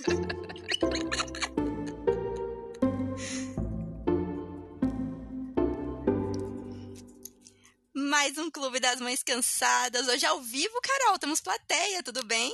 Mais um Clube das Mães Cansadas. Hoje ao vivo, Carol, temos plateia, tudo bem?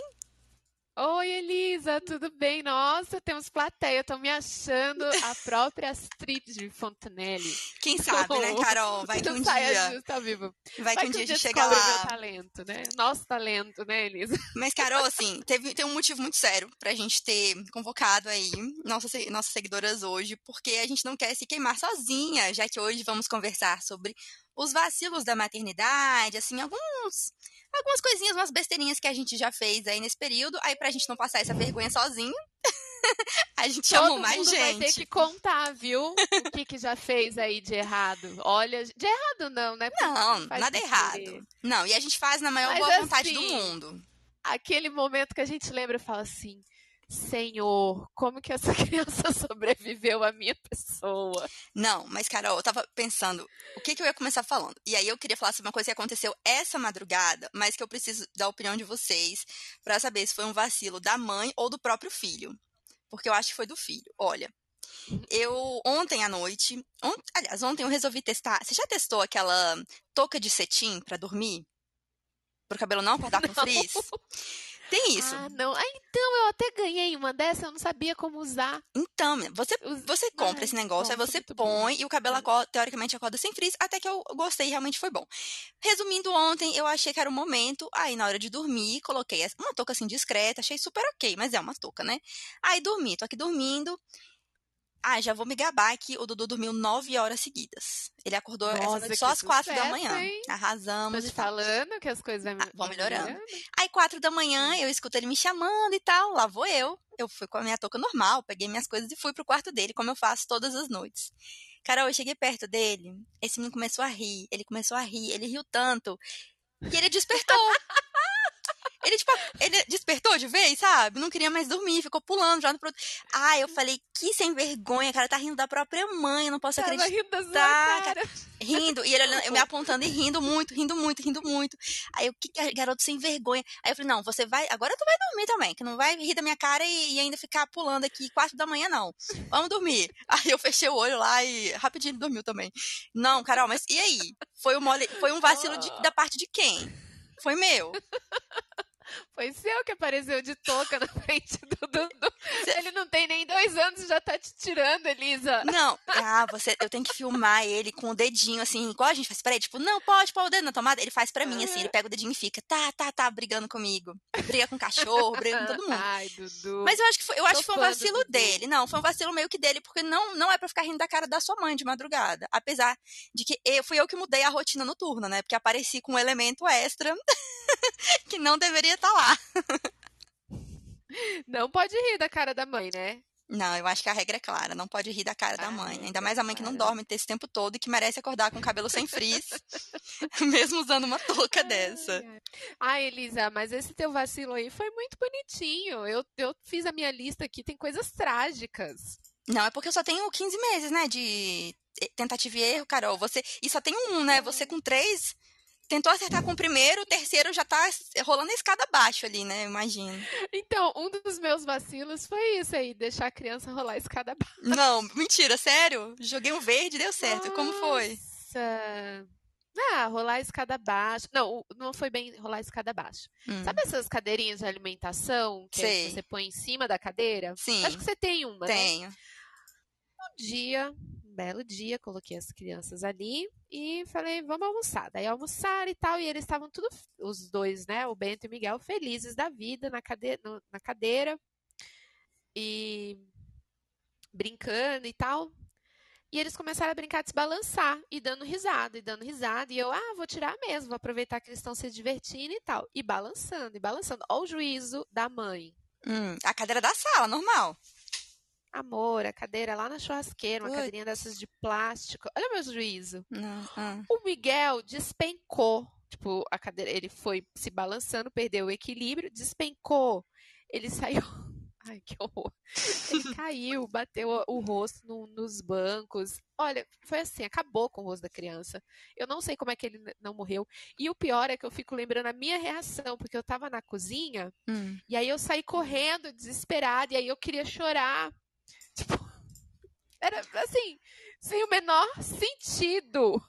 Oi, Elisa, tudo bem? Nossa, temos plateia. Tô me achando a própria Astrid de Fontenelle. Quem sabe, né, Carol? Vai que um dia. Justa, vivo. Vai, Vai que um dia a gente chega lá. meu talento, né? Nosso talento, né, Elisa? Mas, Carol, assim, teve, tem um motivo muito sério pra gente ter convocado aí nossas, nossas seguidoras hoje, porque a gente não quer se queimar sozinha, já que hoje vamos conversar sobre os vacilos da maternidade, assim, alguns. Algumas coisinhas, umas besteirinhas que a gente já fez aí nesse período. Aí, pra gente não passar essa vergonha sozinho, a gente chamou Todo mais mundo gente. vai ter que contar, viu? O que que já fez aí de errado. Olha, de errado não, né? Porque Não, nada errado. querer. Não, e a gente faz na maior Mas boa vontade do assim, mundo. Aquele momento que a gente lembra e fala assim, Senhor, como que essa criança sobreviveu à minha pessoa? Não, mas Carol, eu tava pensando o que, que eu ia começar falando. E aí eu queria falar sobre uma coisa que aconteceu essa madrugada, mas que eu preciso da opinião de vocês pra saber se foi um vacilo da mãe ou do próprio filho. Porque eu acho que foi do filho. Olha, eu ontem à noite, ont- aliás, ontem eu resolvi testar. Você já testou aquela touca de cetim pra dormir? Pro cabelo não acordar com Não. frizz? Tem isso. Ah, não. Ah, então eu até ganhei uma dessa, eu não sabia como usar. Então, você Você compra Ai, esse negócio, aí você muito bom. põe e o cabelo Hum. acorda, teoricamente acorda sem frizz, até que eu gostei, realmente foi bom. Resumindo, ontem eu achei que era o momento, aí na hora de dormir, coloquei uma touca assim discreta, achei super ok, mas é uma touca, né? Aí dormi, tô aqui dormindo. Ah, já vou me gabar que o Dudu dormiu nove horas seguidas. Ele acordou Nossa, noite só às quatro da manhã. hein? Tô Arrasamos. te e tal. falando que as coisas vão, Ah, vão vão melhorando. Aí, quatro da manhã, eu escuto ele me chamando e tal. Lá vou eu. Eu fui com a minha touca normal, peguei minhas coisas e fui pro quarto dele, como eu faço todas as noites. Carol, eu cheguei perto dele, esse menino começou a rir, ele começou a rir, ele riu tanto, que ele despertou. Ele, tipo, ele despertou de vez, sabe? Não queria mais dormir, ficou pulando, já pro outro. Ah, eu falei, que sem vergonha, cara, tá rindo da própria mãe, eu não posso Tava acreditar rindo Tá, cara. rindo, e ele olhando, eu me apontando e rindo muito, rindo muito, rindo muito. Aí eu, que que- garoto sem vergonha. Aí eu falei, não, você vai, agora tu vai dormir também, que não vai rir da minha cara e, e ainda ficar pulando aqui quatro da manhã, não. Vamos dormir. Aí eu fechei o olho lá e rapidinho ele dormiu também. Não, Carol, mas e aí? Foi um, mole, foi um vacilo de- da parte de quem? Foi meu. Foi seu que apareceu de touca na frente do Dudu. Ele não tem nem dois anos e já tá te tirando, Elisa. Não, ah, você, eu tenho que filmar ele com o dedinho, assim, igual a gente faz pra ele, tipo, não, pode pôr o dedo na tomada, ele faz pra mim, assim, ele pega o dedinho e fica, tá, tá, tá, brigando comigo. Briga com o cachorro, briga com todo mundo. Ai, Dudu. Mas eu acho que foi, eu acho que foi um vacilo dele. Não, foi um vacilo meio que dele, porque não, não é pra ficar rindo da cara da sua mãe de madrugada. Apesar de que eu, fui eu que mudei a rotina noturna, né? Porque apareci com um elemento extra que não deveria estar lá. Não pode rir da cara da mãe, né? Não, eu acho que a regra é clara, não pode rir da cara da A mãe. Ainda é mais a mãe que não dorme esse tempo todo e que merece acordar com o cabelo sem frizz, mesmo usando uma touca dessa. Ai, Elisa, mas esse teu vacilo aí foi muito bonitinho. Eu, eu fiz a minha lista aqui, tem coisas trágicas. Não, é porque eu só tenho 15 meses, né, de tentativa e erro, Carol. Você, e só tem um, né? Você com três tentou acertar com o primeiro, o terceiro já tá rolando a escada abaixo ali, né? Imagino. Então, um dos meus vacilos foi isso aí, deixar a criança rolar a escada abaixo. Não, mentira, sério? Joguei um verde e deu certo. Como foi? Nossa. Ah, rolar a escada abaixo. Não, não foi bem rolar a escada abaixo. Hum, Sabe essas cadeirinhas de alimentação que Sei. você põe em cima da cadeira? Sim, Acho que você tem uma, né? tenho. Um dia, belo dia, coloquei as crianças ali e falei, vamos almoçar. Daí almoçaram e tal, e eles estavam tudo, os dois, né, o Bento e o Miguel, felizes da vida na cadeira, na cadeira e brincando e tal. E eles começaram a brincar de se balançar e dando risada, e dando risada. E eu, ah, vou tirar mesmo, vou aproveitar que eles estão se divertindo e tal. E balançando, e balançando. Olha o juízo da mãe. Hum, a cadeira da sala, normal. Amor, a cadeira lá na churrasqueira, uma Putz. cadeirinha dessas de plástico. Olha meu juízo. Não, ah. O Miguel despencou. Tipo, a cadeira, ele foi se balançando, perdeu o equilíbrio, despencou. Ele saiu. Ai, que horror. Ele caiu, bateu o rosto no, nos bancos. Olha, foi assim, acabou com o rosto da criança. Eu não sei como é que ele não morreu. E o pior é que eu fico lembrando a minha reação, porque eu tava na cozinha, hum. e aí eu saí correndo, desesperada, e aí eu queria chorar. Tipo, era assim, sem o menor sentido.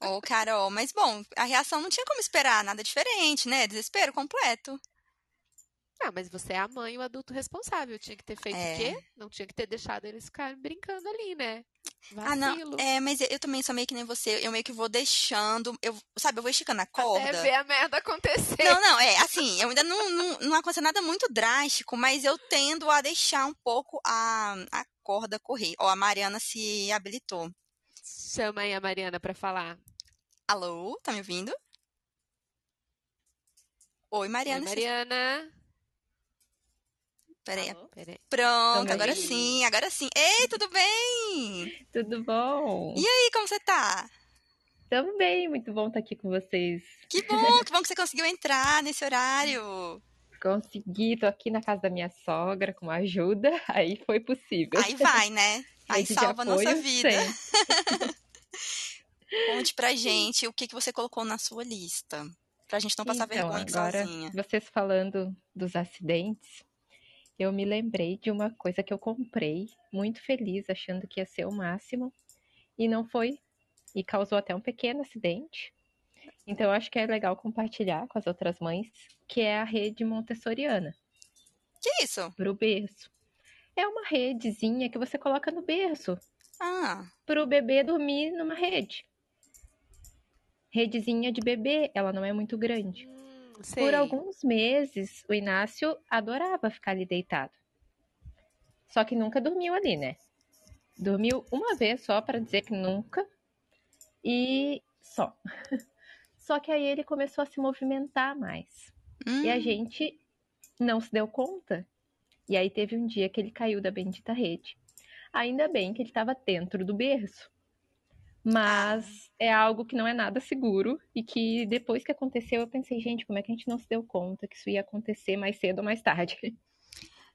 Ô, Carol, mas bom, a reação não tinha como esperar nada diferente, né? Desespero completo. Ah, mas você é a mãe, o adulto responsável. Tinha que ter feito é. o quê? Não tinha que ter deixado eles ficarem brincando ali, né? Vacilo. Ah, não. É, mas eu também sou meio que nem você. Eu meio que vou deixando. Eu, sabe, eu vou esticando a corda. Até ver a merda acontecer. Não, não, é assim. Eu ainda não, não, não aconteceu nada muito drástico, mas eu tendo a deixar um pouco a, a corda correr. Ó, a Mariana se habilitou. Chama aí a Mariana pra falar. Alô, tá me ouvindo? Oi, Mariana. Oi, Mariana. Peraí, peraí. Pronto, agora sim, agora sim. Ei, tudo bem? Tudo bom? E aí, como você tá? Tamo bem, muito bom estar aqui com vocês. Que bom, que bom que você conseguiu entrar nesse horário. Consegui, tô aqui na casa da minha sogra com ajuda, aí foi possível. Aí vai, né? Aí salva a nossa vida. Conte pra gente o que, que você colocou na sua lista. Pra gente não passar então, vergonha agora, sozinha. Vocês falando dos acidentes, eu me lembrei de uma coisa que eu comprei, muito feliz, achando que ia ser o máximo, e não foi, e causou até um pequeno acidente. Então, eu acho que é legal compartilhar com as outras mães, que é a rede montessoriana. Que isso? Pro berço. É uma redezinha que você coloca no berço. Ah. Pro bebê dormir numa rede. Redezinha de bebê, ela não é muito grande. Sei. Por alguns meses, o Inácio adorava ficar ali deitado. Só que nunca dormiu ali, né? Dormiu uma vez só para dizer que nunca. E só. Só que aí ele começou a se movimentar mais. Hum. E a hum. gente não se deu conta. E aí teve um dia que ele caiu da bendita rede. Ainda bem que ele estava dentro do berço. Mas é algo que não é nada seguro e que depois que aconteceu eu pensei, gente, como é que a gente não se deu conta que isso ia acontecer mais cedo ou mais tarde?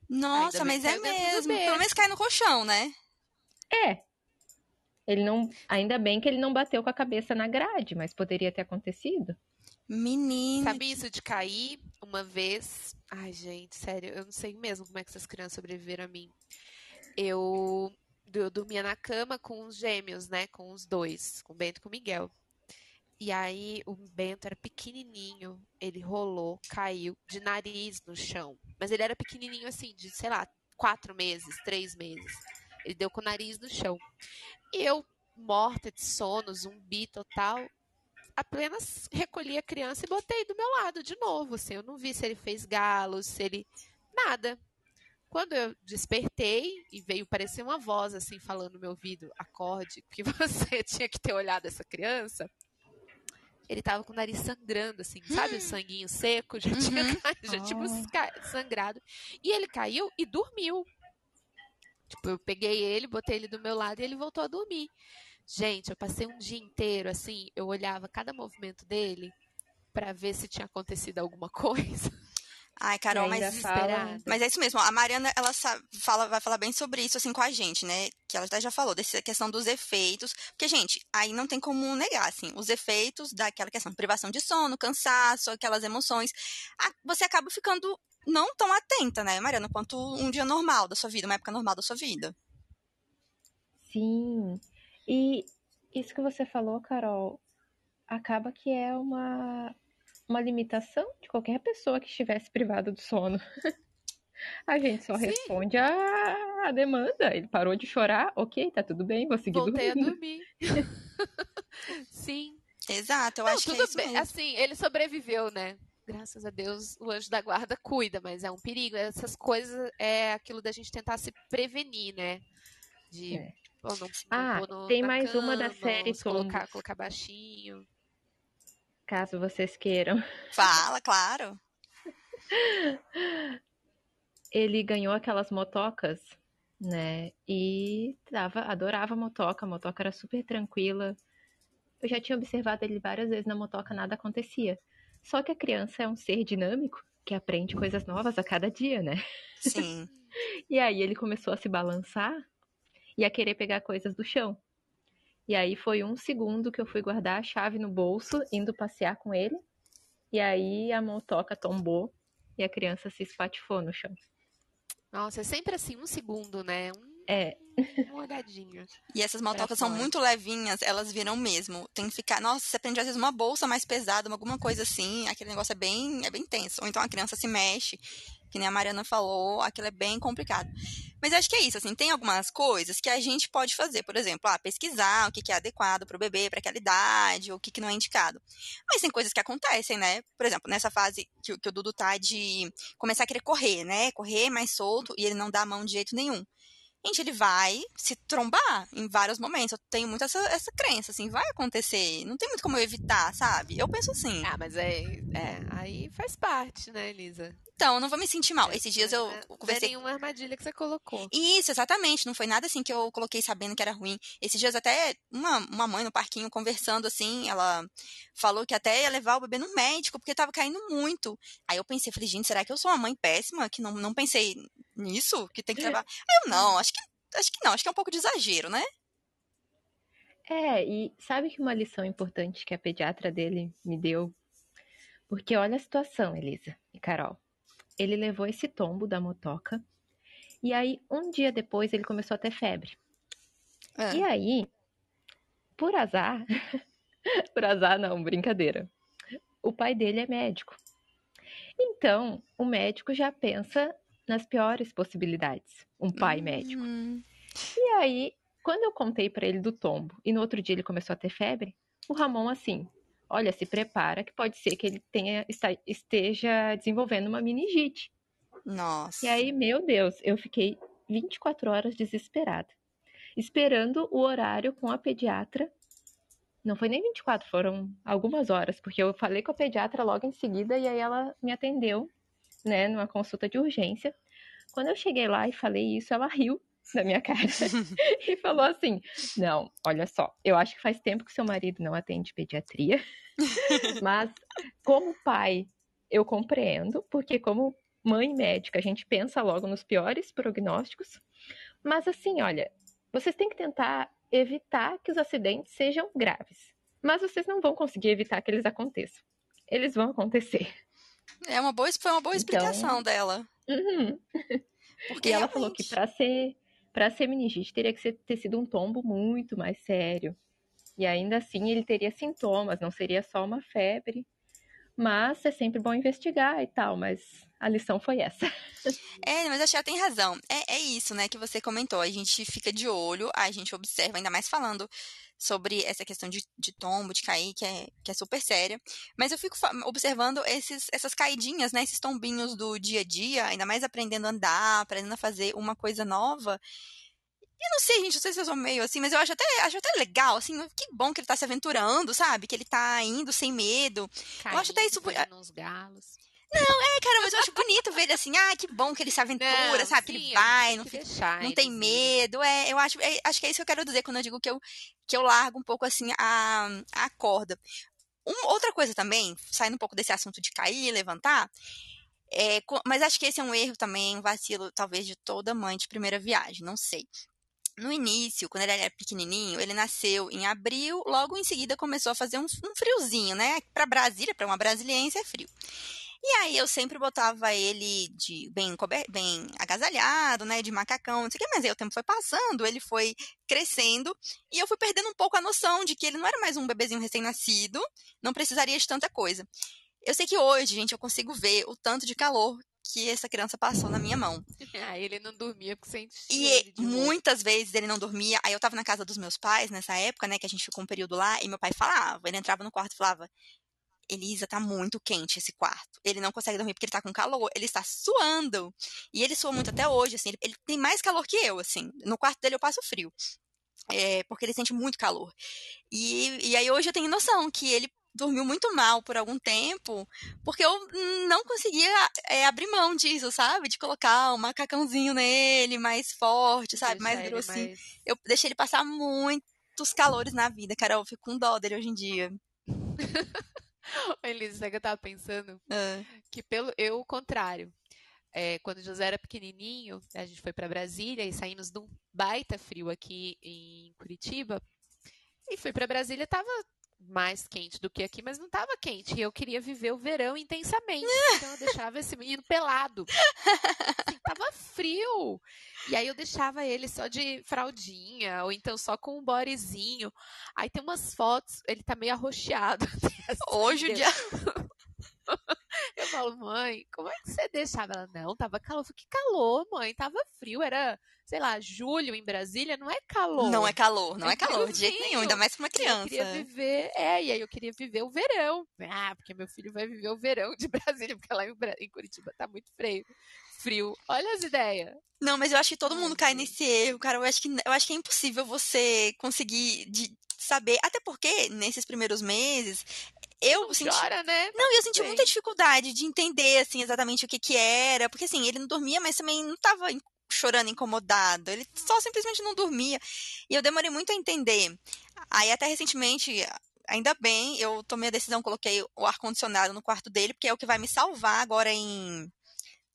Nossa, mas é mesmo. Pelo menos cai no colchão, né? É. Ele não, ainda bem que ele não bateu com a cabeça na grade, mas poderia ter acontecido. Menina. Sabe isso de cair uma vez? Ai, gente, sério, eu não sei mesmo como é que essas crianças sobreviveram a mim. Eu eu dormia na cama com os gêmeos, né? Com os dois, com o Bento e com o Miguel. E aí o Bento era pequenininho, ele rolou, caiu de nariz no chão. Mas ele era pequenininho assim, de, sei lá, quatro meses, três meses. Ele deu com o nariz no chão. E eu, morta de sono, zumbi total, apenas recolhi a criança e botei do meu lado de novo. Assim, eu não vi se ele fez galo, se ele. Nada. Quando eu despertei e veio parecer uma voz assim falando no meu ouvido, acorde, que você tinha que ter olhado essa criança. Ele tava com o nariz sangrando, assim, sabe? O hum. sanguinho seco, já tinha uhum. já, tipo, sangrado. E ele caiu e dormiu. Tipo, eu peguei ele, botei ele do meu lado e ele voltou a dormir. Gente, eu passei um dia inteiro, assim, eu olhava cada movimento dele para ver se tinha acontecido alguma coisa. Ai, Carol, mas, mas é isso mesmo. A Mariana, ela fala, vai falar bem sobre isso, assim, com a gente, né? Que ela até já falou, dessa questão dos efeitos. Porque, gente, aí não tem como negar, assim, os efeitos daquela questão privação de sono, cansaço, aquelas emoções. Você acaba ficando não tão atenta, né, Mariana, quanto um dia normal da sua vida, uma época normal da sua vida. Sim. E isso que você falou, Carol, acaba que é uma uma limitação de qualquer pessoa que estivesse privada do sono. A gente só Sim. responde a, a, demanda. Ele parou de chorar, ok, tá tudo bem, vou seguir Voltei dormindo. a dormir. Sim. Exato, eu Não, acho que é isso bem. Mesmo. Assim, ele sobreviveu, né? Graças a Deus, o anjo da guarda cuida, mas é um perigo. Essas coisas é aquilo da gente tentar se prevenir, né? De é. não ah, no, tem mais cama, uma da série colocar, colocar baixinho caso vocês queiram. Fala, claro. Ele ganhou aquelas motocas, né? E tava, adorava a motoca, a motoca era super tranquila. Eu já tinha observado ele várias vezes na motoca, nada acontecia. Só que a criança é um ser dinâmico que aprende coisas novas a cada dia, né? Sim. e aí ele começou a se balançar e a querer pegar coisas do chão. E aí foi um segundo que eu fui guardar a chave no bolso, indo passear com ele. E aí a motoca tombou e a criança se espatifou no chão. Nossa, é sempre assim, um segundo, né? Um é. Uma olhadinha. E essas maltocas são muito levinhas, elas viram mesmo. Tem que ficar. Nossa, você aprende às vezes uma bolsa mais pesada, alguma coisa assim, aquele negócio é bem, é bem tenso. Ou então a criança se mexe, que nem a Mariana falou, aquilo é bem complicado. Mas acho que é isso, assim, tem algumas coisas que a gente pode fazer, por exemplo, ah, pesquisar o que é adequado para o bebê, para aquela idade, o que não é indicado. Mas tem coisas que acontecem, né? Por exemplo, nessa fase que, que o Dudu tá de começar a querer correr, né? Correr mais solto e ele não dá a mão de jeito nenhum gente, ele vai se trombar em vários momentos. Eu tenho muito essa, essa crença, assim, vai acontecer. Não tem muito como eu evitar, sabe? Eu penso assim. Ah, mas é, é aí faz parte, né, Elisa? Então, eu não vou me sentir mal. Esses dias eu é, conversei. Não nenhuma armadilha que você colocou. Isso, exatamente. Não foi nada assim que eu coloquei sabendo que era ruim. Esses dias até uma, uma mãe no parquinho conversando assim, ela falou que até ia levar o bebê no médico porque tava caindo muito. Aí eu pensei, falei, gente, será que eu sou uma mãe péssima? Que não, não pensei nisso? Que tem que levar. Aí eu não, acho que, acho que não, acho que é um pouco de exagero, né? É, e sabe que uma lição importante que a pediatra dele me deu? Porque olha a situação, Elisa e Carol ele levou esse tombo da motoca. E aí, um dia depois, ele começou a ter febre. É. E aí, por azar, por azar não, brincadeira. O pai dele é médico. Então, o médico já pensa nas piores possibilidades. Um pai uhum. médico. E aí, quando eu contei para ele do tombo e no outro dia ele começou a ter febre, o Ramon assim, olha, se prepara que pode ser que ele tenha esteja desenvolvendo uma meningite. Nossa. E aí, meu Deus, eu fiquei 24 horas desesperada, esperando o horário com a pediatra. Não foi nem 24, foram algumas horas, porque eu falei com a pediatra logo em seguida e aí ela me atendeu, né, numa consulta de urgência. Quando eu cheguei lá e falei isso, ela riu na minha cara e falou assim: Não, olha só, eu acho que faz tempo que seu marido não atende pediatria, mas como pai, eu compreendo, porque como mãe médica, a gente pensa logo nos piores prognósticos. Mas assim, olha, vocês têm que tentar evitar que os acidentes sejam graves. Mas vocês não vão conseguir evitar que eles aconteçam. Eles vão acontecer. É uma boa, foi uma boa então explicação então, dela. Uhum. Porque e ela realmente... falou que para ser para ser meningite, teria que ter sido um tombo muito mais sério. E ainda assim, ele teria sintomas, não seria só uma febre. Mas é sempre bom investigar e tal, mas a lição foi essa. É, mas que ela tem razão. É, é isso, né, que você comentou. A gente fica de olho, a gente observa, ainda mais falando sobre essa questão de, de tombo, de cair, que é, que é super séria. Mas eu fico observando esses, essas caidinhas, né? Esses tombinhos do dia a dia, ainda mais aprendendo a andar, aprendendo a fazer uma coisa nova. E não sei, gente, não sei se eu sou meio assim, mas eu acho até, acho até legal, assim, que bom que ele tá se aventurando, sabe? Que ele tá indo sem medo. Caindo, eu acho até isso. Uns galos. Não, é, cara, mas eu acho bonito ver ele assim, ah, que bom que ele se aventura, não, sabe? Sim, que ele vai, não, fica, não tem medo. É, eu acho, é, acho que é isso que eu quero dizer quando eu digo que eu, que eu largo um pouco assim a, a corda. Uma, outra coisa também, saindo um pouco desse assunto de cair e levantar, é, mas acho que esse é um erro também, um vacilo, talvez, de toda mãe de primeira viagem, não sei. No início, quando ele era pequenininho, ele nasceu em abril, logo em seguida começou a fazer um, um friozinho, né? Para Brasília, para uma brasiliense é frio. E aí eu sempre botava ele de bem, bem agasalhado, né, de macacão, não sei o que, mas aí o tempo foi passando, ele foi crescendo e eu fui perdendo um pouco a noção de que ele não era mais um bebezinho recém-nascido, não precisaria de tanta coisa. Eu sei que hoje, gente, eu consigo ver o tanto de calor que essa criança passou na minha mão. Ah, ele não dormia porque sentia. E muitas vezes ele não dormia. Aí eu tava na casa dos meus pais nessa época, né, que a gente ficou um período lá, e meu pai falava, ele entrava no quarto e falava: Elisa, tá muito quente esse quarto. Ele não consegue dormir porque ele tá com calor. Ele está suando. E ele sua muito até hoje, assim. Ele, ele tem mais calor que eu, assim. No quarto dele eu passo frio. É, porque ele sente muito calor. E, e aí hoje eu tenho noção que ele dormiu muito mal por algum tempo, porque eu não conseguia é, abrir mão disso, sabe? De colocar um macacãozinho nele, mais forte, sabe? mais grossinho. Mais... Eu deixei ele passar muitos calores na vida, Carol. Eu fico com dó dele hoje em dia. Elisa, sabe que eu tava pensando? É. Que pelo eu, o contrário. É, quando José era pequenininho, a gente foi para Brasília e saímos de um baita frio aqui em Curitiba. E fui para Brasília, tava mais quente do que aqui, mas não estava quente. E eu queria viver o verão intensamente. Então eu deixava esse menino pelado. Assim, tava frio. E aí eu deixava ele só de fraldinha, ou então só com um bodyzinho. Aí tem umas fotos, ele tá meio arroxeado. Hoje o dia. Eu falo, mãe, como é que você deixava? Ela, não, tava calor. Eu falei, que calor, mãe? Tava frio, era, sei lá, julho em Brasília, não é calor. Não é calor, não é, é calor, de jeito nenhum, ainda mais pra uma criança. Eu queria viver, é, e aí eu queria viver o verão. Ah, porque meu filho vai viver o verão de Brasília, porque lá em, em Curitiba tá muito frio. Frio. Olha as ideias. Não, mas eu acho que todo mundo cai nesse erro, cara. Eu acho que, eu acho que é impossível você conseguir de saber. Até porque, nesses primeiros meses, eu não senti... chora, né? Não, eu senti muita dificuldade de entender, assim, exatamente o que que era. Porque, assim, ele não dormia, mas também não tava chorando incomodado. Ele só simplesmente não dormia. E eu demorei muito a entender. Aí, até recentemente, ainda bem, eu tomei a decisão, coloquei o ar-condicionado no quarto dele, porque é o que vai me salvar agora em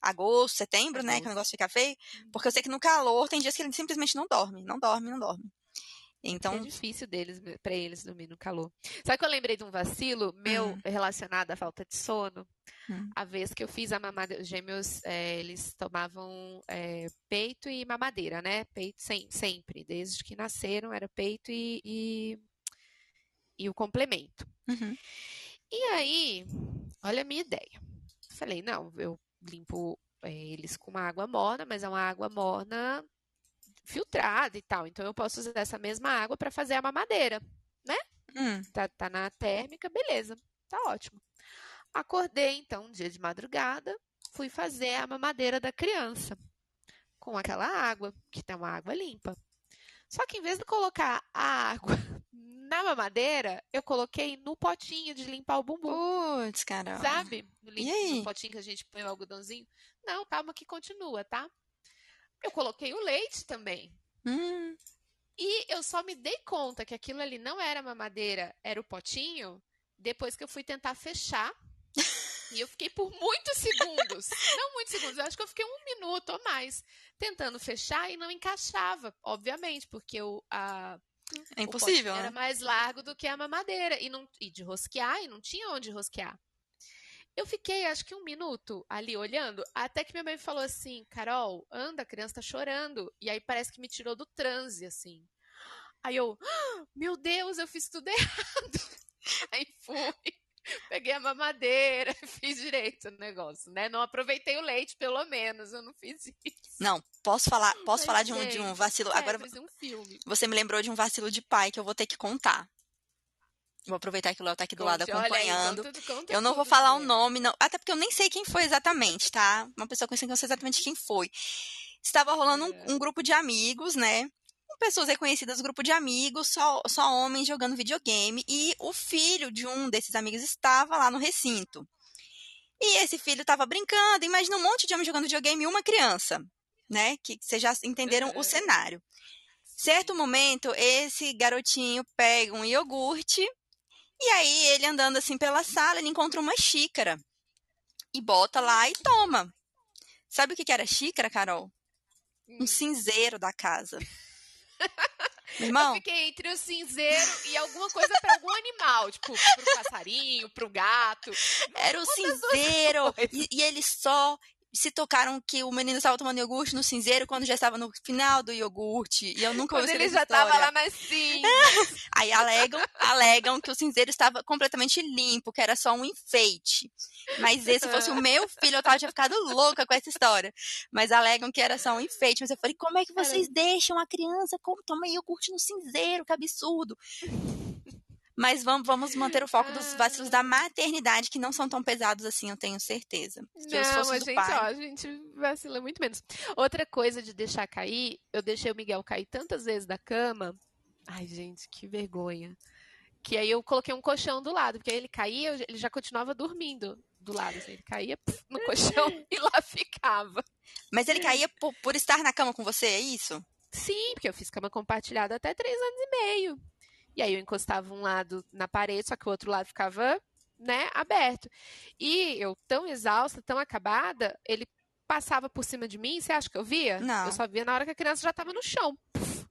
agosto, setembro, né? Que o negócio fica feio. Uhum. Porque eu sei que no calor tem dias que ele simplesmente não dorme. Não dorme, não dorme. Então é difícil deles para eles dormir no calor. Sabe que eu lembrei de um vacilo meu hum. relacionado à falta de sono? Hum. A vez que eu fiz a mamadeira, os gêmeos é, eles tomavam é, peito e mamadeira, né? Peito sem, sempre, desde que nasceram era peito e, e, e o complemento. Uhum. E aí, olha a minha ideia. Falei, não, eu limpo é, eles com uma água morna, mas é uma água morna filtrada e tal. Então eu posso usar essa mesma água para fazer a mamadeira, né? Hum. Tá, tá na térmica, beleza, tá ótimo. Acordei então, um dia de madrugada, fui fazer a mamadeira da criança com aquela água, que tem uma água limpa. Só que em vez de colocar a água na mamadeira, eu coloquei no potinho de limpar o bumbum. Putz, caramba. Sabe? No, no potinho que a gente põe o algodãozinho. Não, calma que continua, tá? Eu coloquei o leite também. Hum. E eu só me dei conta que aquilo ali não era mamadeira, era o potinho, depois que eu fui tentar fechar. e eu fiquei por muitos segundos. não muitos segundos, eu acho que eu fiquei um minuto ou mais tentando fechar e não encaixava, obviamente, porque o, a, é impossível. O né? era mais largo do que a mamadeira. E, não, e de rosquear, e não tinha onde rosquear. Eu fiquei, acho que um minuto ali olhando, até que minha mãe falou assim: Carol, anda, a criança tá chorando. E aí parece que me tirou do transe, assim. Aí eu, ah, meu Deus, eu fiz tudo errado. Aí fui, peguei a mamadeira, fiz direito o negócio, né? Não aproveitei o leite, pelo menos, eu não fiz isso. Não, posso falar, posso Mas, falar de um, de um vacilo. É, Agora, um filme. você me lembrou de um vacilo de pai que eu vou ter que contar. Vou aproveitar que o Léo tá aqui do Conte, lado acompanhando. Aí, conta, conta eu não vou falar o nome, não, até porque eu nem sei quem foi exatamente, tá? Uma pessoa conhecida que eu não sei exatamente quem foi. Estava rolando um, é. um grupo de amigos, né? pessoas reconhecidas, grupo de amigos, só, só homens jogando videogame, e o filho de um desses amigos estava lá no recinto. E esse filho estava brincando, imagina um monte de homens jogando videogame e uma criança, né? Que vocês já entenderam o cenário. Certo momento, esse garotinho pega um iogurte e aí, ele andando assim pela sala, ele encontra uma xícara. E bota lá e toma. Sabe o que era xícara, Carol? Um hum. cinzeiro da casa. Irmão. Eu fiquei entre o cinzeiro e alguma coisa para algum animal, tipo, pro passarinho, pro gato. Era o cinzeiro. E, e, ele só se tocaram que o menino estava tomando iogurte no cinzeiro quando já estava no final do iogurte. E eu nunca ouvi Quando ele já estava lá na cinza. Aí alegam, alegam que o cinzeiro estava completamente limpo, que era só um enfeite. Mas se fosse o meu filho, eu tava, tinha ficado louca com essa história. Mas alegam que era só um enfeite. Mas eu falei, como é que vocês deixam a criança tomar iogurte no cinzeiro? Que absurdo. Mas vamos, vamos manter o foco ah. dos vacilos da maternidade, que não são tão pesados assim, eu tenho certeza. Se não, a gente, pai... ó, a gente vacila muito menos. Outra coisa de deixar cair, eu deixei o Miguel cair tantas vezes da cama. Ai, gente, que vergonha. Que aí eu coloquei um colchão do lado, porque aí ele caía, ele já continuava dormindo do lado. Assim, ele caía no colchão e lá ficava. Mas ele caía por, por estar na cama com você, é isso? Sim, porque eu fiz cama compartilhada até três anos e meio. E aí eu encostava um lado na parede, só que o outro lado ficava né, aberto. E eu, tão exausta, tão acabada, ele passava por cima de mim, você acha que eu via? Não. Eu só via na hora que a criança já estava no chão. Puf,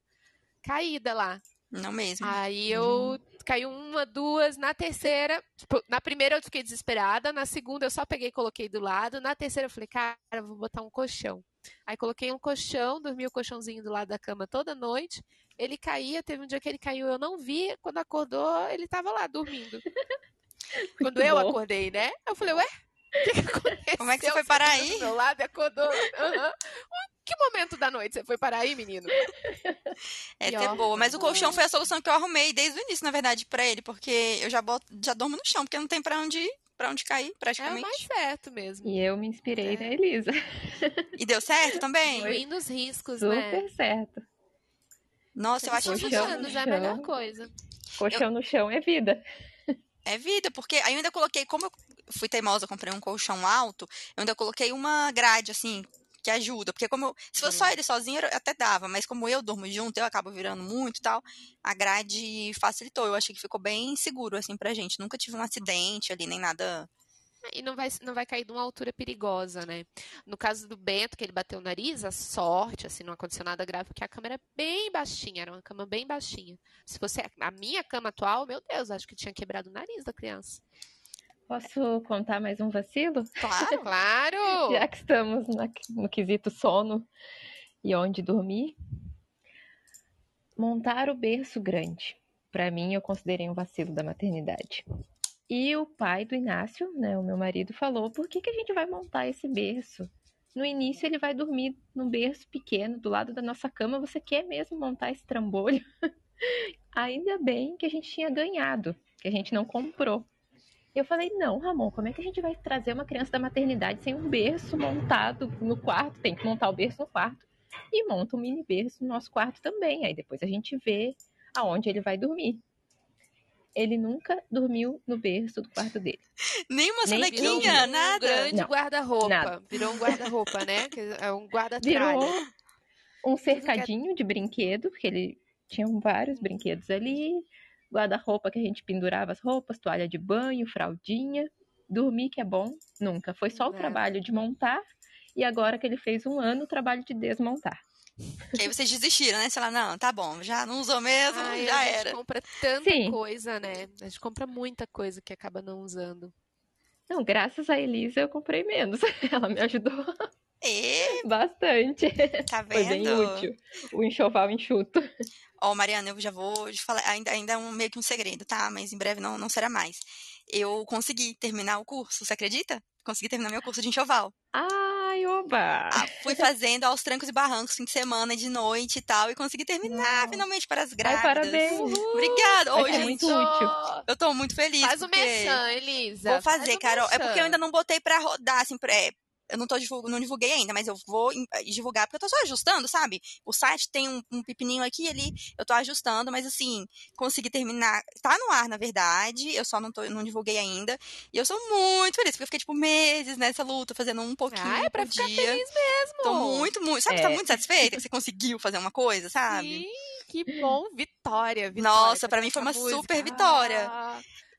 caída lá. Não mesmo. Aí eu caiu uma, duas, na terceira, tipo, na primeira eu fiquei desesperada, na segunda eu só peguei e coloquei do lado, na terceira eu falei, cara, eu vou botar um colchão. Aí coloquei um colchão, dormi o colchãozinho do lado da cama toda noite. Ele caía, teve um dia que ele caiu, eu não vi, quando acordou, ele tava lá dormindo. quando eu bom. acordei, né? Eu falei, ué, o que, que aconteceu? Como é que você foi parar aí? Do meu lado e acordou. Uhum. Que momento da noite você foi parar aí, menino? É ter boa. Mas o colchão foi a solução que eu arrumei desde o início, na verdade, para ele, porque eu já, boto, já dormo no chão, porque não tem para onde ir, pra onde cair, praticamente. É mais certo mesmo. E eu me inspirei é. na Elisa. E deu certo também? Incluindo os riscos, Super né? Super certo. Nossa, eu acho que funciona, já é a melhor coisa. Colchão eu... no chão é vida. É vida, porque aí eu ainda coloquei, como eu fui teimosa, comprei um colchão alto, eu ainda coloquei uma grade, assim, que ajuda. Porque como eu, se fosse só ele sozinho, até dava, mas como eu durmo junto, eu acabo virando muito e tal, a grade facilitou. Eu achei que ficou bem seguro, assim, pra gente. Nunca tive um acidente ali, nem nada. E não vai, não vai cair de uma altura perigosa, né? No caso do Bento, que ele bateu o nariz, a sorte, assim, não aconteceu nada grave, porque a cama era bem baixinha, era uma cama bem baixinha. Se fosse a minha cama atual, meu Deus, acho que tinha quebrado o nariz da criança. Posso contar mais um vacilo? Claro, claro! Já que estamos na, no quesito sono e onde dormir. Montar o berço grande. Para mim, eu considerei um vacilo da maternidade. E o pai do Inácio, né, o meu marido, falou: por que, que a gente vai montar esse berço? No início, ele vai dormir num berço pequeno, do lado da nossa cama. Você quer mesmo montar esse trambolho? Ainda bem que a gente tinha ganhado, que a gente não comprou. Eu falei, não, Ramon, como é que a gente vai trazer uma criança da maternidade sem um berço montado no quarto? Tem que montar o berço no quarto. E monta um mini berço no nosso quarto também. Aí depois a gente vê aonde ele vai dormir. Ele nunca dormiu no berço do quarto dele. Nem uma sonequinha, nada. Um grande guarda-roupa. Virou um guarda-roupa, né? É um guarda-tralha. Virou um cercadinho de brinquedo, porque ele tinha vários brinquedos ali guarda-roupa que a gente pendurava as roupas, toalha de banho, fraldinha. Dormir que é bom, nunca. Foi só o é. trabalho de montar e agora que ele fez um ano, o trabalho de desmontar. E aí vocês desistiram, né? Sei lá, não, tá bom, já não usou mesmo, Ai, já a era. A gente compra tanta Sim. coisa, né? A gente compra muita coisa que acaba não usando. Não, graças a Elisa eu comprei menos. Ela me ajudou. E... Bastante. Tá vendo? Foi bem útil. O enxoval enxuto. Ó, oh, Mariana, eu já vou falar, ainda, ainda é um, meio que um segredo, tá? Mas em breve não, não será mais. Eu consegui terminar o curso, você acredita? Consegui terminar meu curso de enxoval. Ai, oba! Ah, fui fazendo aos trancos e barrancos, fim de semana, de noite e tal, e consegui terminar finalmente para as grávidas. Ai, parabéns! Obrigada! Oi, é gente. muito útil. Eu tô muito feliz. Faz o merchan, Elisa. Vou fazer, Faz Carol. É porque eu ainda não botei pra rodar, assim, é, eu não tô divulg... não divulguei ainda, mas eu vou eh, divulgar porque eu tô só ajustando, sabe? O site tem um, um pepininho aqui e ali, eu tô ajustando, mas assim, consegui terminar. Tá no ar, na verdade, eu só não, tô, não divulguei ainda. E eu sou muito feliz, porque eu fiquei, tipo, meses nessa luta, fazendo um pouquinho. Ah, é pra ficar dia. feliz mesmo. Tô muito, muito. Sabe, é. tá muito satisfeita que você conseguiu fazer uma coisa, sabe? Sim, que bom. Vitória, vitória. Nossa, para mim foi uma super vitória.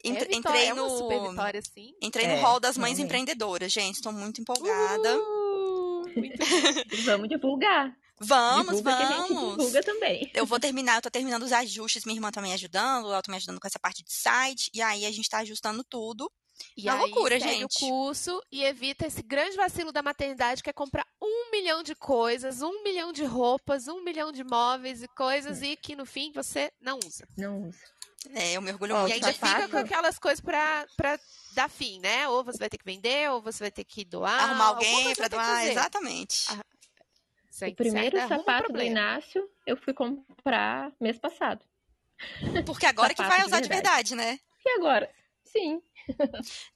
É entrei é no super vitória, sim. Entrei no É, hall das mães empreendedoras, gente. Estou muito empolgada. Uh, muito Vamos divulgar. Vamos, divulga que a gente vamos. divulga também. Eu vou terminar, eu tô terminando os ajustes, minha irmã tá me ajudando, ela tá me ajudando com essa parte de site, e aí a gente tá ajustando tudo. E Uma aí, loucura, segue gente. o curso e evita esse grande vacilo da maternidade que é comprar um milhão de coisas, um milhão de roupas, um milhão de móveis e coisas e que no fim você não usa. Não usa. É, eu mergulho Ó, E muito. ainda sapato? fica com aquelas coisas pra, pra dar fim, né? Ou você vai ter que vender, ou você vai ter que doar. Arrumar alguém pra doar, exatamente. Ah, Você- O primeiro um sapato do. Inácio eu fui comprar mês passado. Porque agora que vai de usar de verdade. verdade, né? E agora? Sim.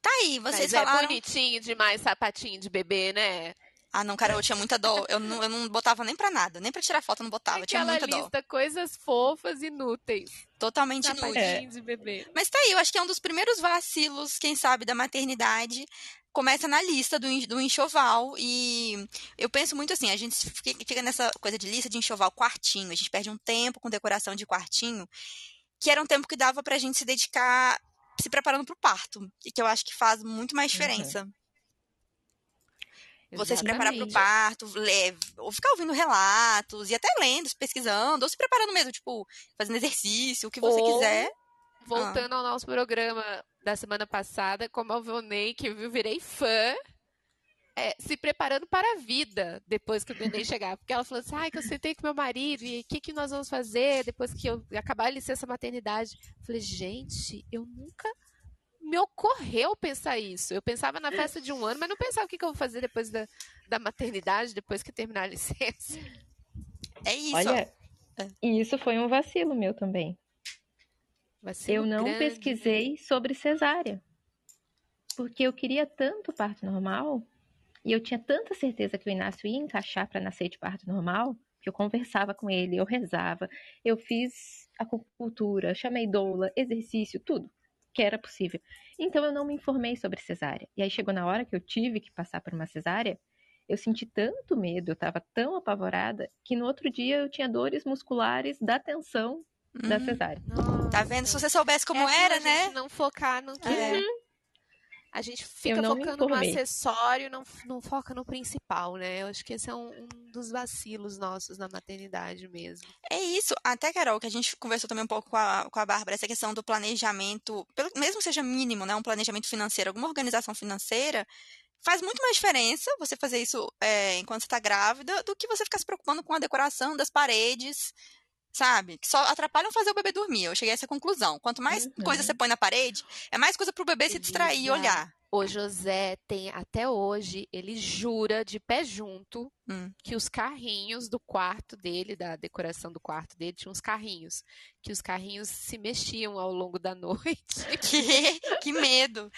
Tá aí, vocês Mas é falaram. bonitinho demais sapatinho de bebê, né? Ah, não, cara, eu tinha muita dó. Eu não, eu não botava nem pra nada, nem pra tirar foto eu não botava. Eu tinha muita dó. lista coisas fofas inúteis. Totalmente inútil. Sapatinho de bebê. Mas tá aí, eu acho que é um dos primeiros vacilos, quem sabe, da maternidade. Começa na lista do, do enxoval. E eu penso muito assim: a gente fica nessa coisa de lista de enxoval quartinho. A gente perde um tempo com decoração de quartinho, que era um tempo que dava pra gente se dedicar se preparando para o parto. E que eu acho que faz muito mais uhum. diferença. Uhum. Você Exatamente. se preparar para o parto, leve, ou ficar ouvindo relatos, e até lendo, pesquisando, ou se preparando mesmo, tipo, fazendo exercício, o que você ou, quiser. Voltando ah. ao nosso programa da semana passada, como eu vonei, que eu virei fã, é, se preparando para a vida depois que o neném chegar. Porque ela falou assim, ai, que eu sentei com meu marido, e o que, que nós vamos fazer depois que eu acabar a licença maternidade? Eu falei, gente, eu nunca me ocorreu pensar isso. Eu pensava na festa de um ano, mas não pensava o que, que eu vou fazer depois da, da maternidade, depois que terminar a licença. É isso. Olha, e isso foi um vacilo meu também. Vacilo eu não grande. pesquisei sobre cesárea. Porque eu queria tanto parto normal, e eu tinha tanta certeza que o Inácio ia encaixar para nascer de parto normal, que eu conversava com ele, eu rezava, eu fiz acupuntura, chamei doula, exercício, tudo que era possível. Então eu não me informei sobre cesárea. E aí chegou na hora que eu tive que passar por uma cesárea, eu senti tanto medo, eu estava tão apavorada, que no outro dia eu tinha dores musculares da tensão da uhum. cesárea. Nossa. Tá vendo? Se você soubesse como é era, né? Não focar no que é. A gente fica focando no acessório, não, não foca no principal, né? Eu acho que esse é um, um, dos vacilos nossos na maternidade mesmo. É isso. Até, Carol, que a gente conversou também um pouco com a, com a Bárbara, essa questão do planejamento, pelo, mesmo que seja mínimo, né? Um planejamento financeiro, alguma organização financeira, faz muito mais diferença você fazer isso é, enquanto você está grávida do que você ficar se preocupando com a decoração das paredes, sabe? Que só atrapalham fazer o bebê dormir. Eu cheguei a essa conclusão. Quanto mais uhum. coisa você põe na parede, é mais coisa pro bebê se distrair e olhar. O José tem, até hoje, ele jura de pé junto hum. que os carrinhos do quarto dele, da decoração do quarto dele, tinha uns carrinhos. Que os carrinhos se mexiam ao longo da noite. Que, que medo!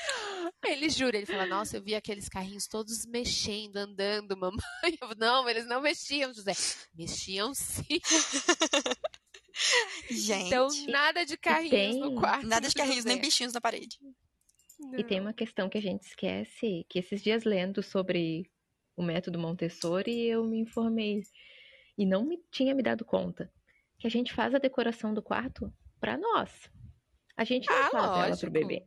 Ele jura, ele fala, nossa, eu vi aqueles carrinhos todos mexendo, andando, mamãe. Eu, não, eles não mexiam, José. Mexiam sim. Gente. Então, nada de carrinhos tem... no quarto. Nada de carrinhos, nem bichinhos na parede. Não. E tem uma questão que a gente esquece, que esses dias lendo sobre o método Montessori, eu me informei e não me tinha me dado conta que a gente faz a decoração do quarto para nós. A gente não ah, faz lógico. ela pro bebê.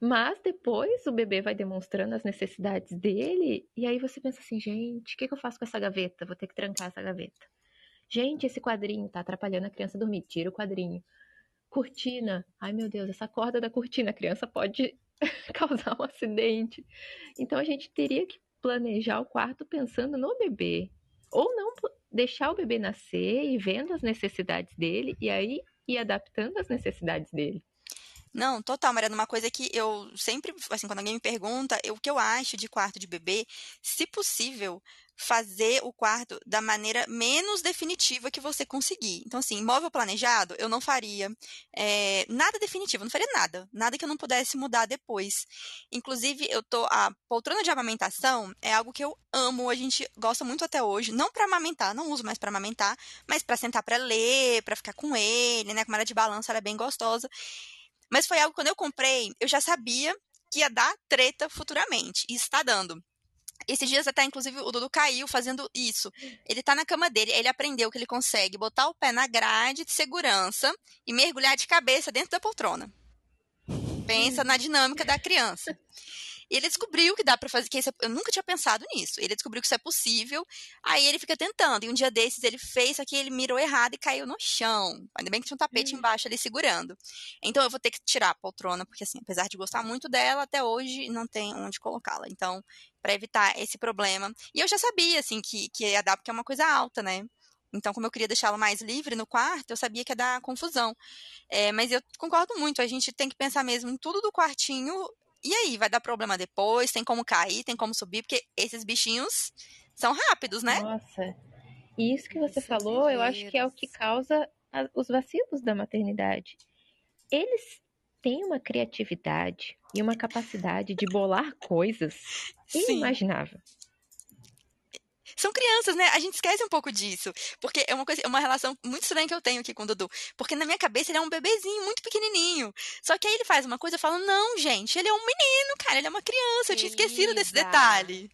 Mas depois o bebê vai demonstrando as necessidades dele, e aí você pensa assim, gente, o que, que eu faço com essa gaveta? Vou ter que trancar essa gaveta. Gente, esse quadrinho tá atrapalhando a criança dormir. Tira o quadrinho. Cortina. Ai, meu Deus, essa corda da cortina, a criança pode causar um acidente. Então a gente teria que planejar o quarto pensando no bebê. Ou não deixar o bebê nascer e vendo as necessidades dele e aí ir adaptando as necessidades dele. Não, total, Mariana. Uma coisa que eu sempre, assim, quando alguém me pergunta, eu, o que eu acho de quarto de bebê, se possível, fazer o quarto da maneira menos definitiva que você conseguir. Então, assim, móvel planejado, eu não faria é, nada definitivo, não faria nada. Nada que eu não pudesse mudar depois. Inclusive, eu tô. A poltrona de amamentação é algo que eu amo, a gente gosta muito até hoje. Não para amamentar, não uso mais para amamentar, mas para sentar para ler, para ficar com ele, né? Como era de balanço, ela é bem gostosa. Mas foi algo quando eu comprei, eu já sabia que ia dar treta futuramente. E está dando. Esses dias até, inclusive, o Dudu caiu fazendo isso. Ele tá na cama dele, ele aprendeu que ele consegue botar o pé na grade de segurança e mergulhar de cabeça dentro da poltrona. Pensa na dinâmica da criança. E ele descobriu que dá para fazer, que isso, é, eu nunca tinha pensado nisso. Ele descobriu que isso é possível, aí ele fica tentando. E um dia desses ele fez aqui, ele mirou errado e caiu no chão. Ainda bem que tinha um tapete hum. embaixo ali segurando. Então eu vou ter que tirar a poltrona, porque assim, apesar de gostar muito dela, até hoje não tem onde colocá-la. Então, para evitar esse problema. E eu já sabia, assim, que, que ia dar, porque é uma coisa alta, né? Então, como eu queria deixá-la mais livre no quarto, eu sabia que ia dar confusão. É, mas eu concordo muito, a gente tem que pensar mesmo em tudo do quartinho e aí, vai dar problema depois? Tem como cair, tem como subir? Porque esses bichinhos são rápidos, né? Nossa. Isso que você falou, eu acho que é o que causa a, os vacilos da maternidade. Eles têm uma criatividade e uma capacidade de bolar coisas inimaginável. Sim são crianças, né? A gente esquece um pouco disso. Porque é uma coisa, é uma relação muito estranha que eu tenho aqui com o Dudu. Porque na minha cabeça ele é um bebezinho muito pequenininho. Só que aí ele faz uma coisa e fala: Não, gente, ele é um menino, cara, ele é uma criança. Eu tinha esquecido desse detalhe.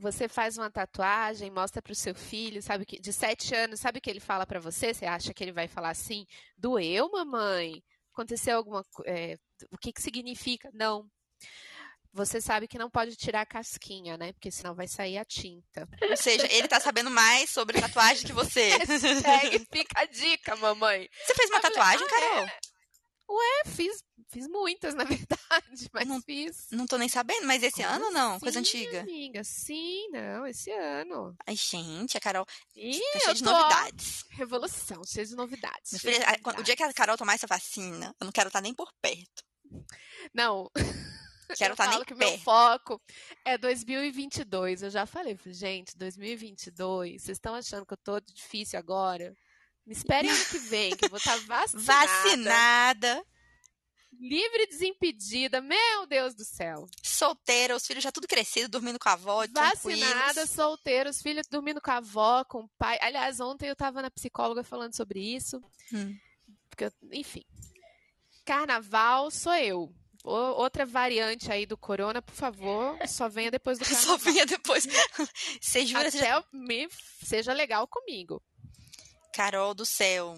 Você faz uma tatuagem, mostra pro seu filho, sabe que de sete anos, sabe o que ele fala para você? Você acha que ele vai falar assim: doeu, mamãe? Aconteceu alguma, é, o que, que significa. Não. Você sabe que não pode tirar a casquinha, né? Porque senão vai sair a tinta. Ou seja, ele tá sabendo mais sobre tatuagem que você. Hashtag fica a dica, mamãe. Você fez uma tatuagem, ah, Carol? É. Ué, fiz, fiz muitas, na verdade, mas não, fiz. Não tô nem sabendo, mas esse Como ano não? Sim, Coisa antiga? amiga, sim, não, esse ano. Ai, gente, a Carol Ih, tá cheia de novidades. Revolução, cheia de novidades. Filha, o dia que a Carol tomar essa vacina, eu não quero estar nem por perto. Não. Quero estar nem que perto. meu foco é 2022. Eu já falei, gente, 2022, vocês estão achando que eu tô difícil agora? Me esperem ano que vem, que eu vou estar tá vacinada. Vacinada. Livre e desimpedida. Meu Deus do céu. Solteira, os filhos já tudo crescido, dormindo com a avó, Vacinada, solteira, os filhos dormindo com a avó, com o pai. Aliás, ontem eu tava na psicóloga falando sobre isso. Hum. Porque, enfim. Carnaval sou eu. Outra variante aí do corona, por favor, só venha depois do carnaval. Só venha depois. Você jura? Até seja... Me... seja legal comigo. Carol do céu.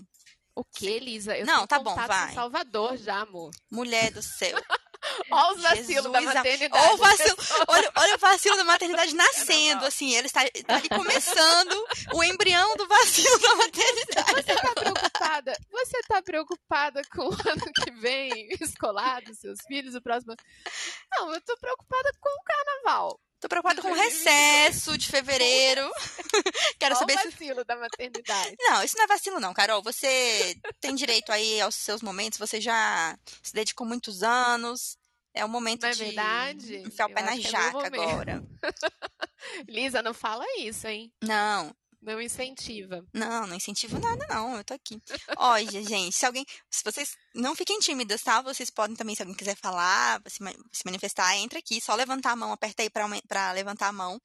O que, Lisa? Eu não, tá bom, vai. Salvador já, amor. Mulher do céu. olha os vacilos da maternidade. Olha o, vacilo, olha, olha o vacilo da maternidade nascendo, assim. Ele está, está ali começando o embrião do vacilo da maternidade. Você está preocupada? Você está preocupada com o ano que vem, escolar dos seus filhos, o próximo... Não, eu estou preocupada com o carnaval. Tô preocupada com o recesso de fevereiro. Quero Qual saber o vacilo se... da maternidade. Não, isso não é vacilo não, Carol. Você tem direito aí aos seus momentos, você já se dedicou muitos anos. É o momento não é de verdade? enfiar o pé na é jaca é agora. Lisa, não fala isso, hein? Não, não incentiva. Não, não incentivo nada, não. Eu tô aqui. Olha, gente, se alguém. Se vocês não fiquem tímidas, tá? Vocês podem também, se alguém quiser falar, se, se manifestar, entra aqui. Só levantar a mão, aperta aí pra, pra levantar a mão.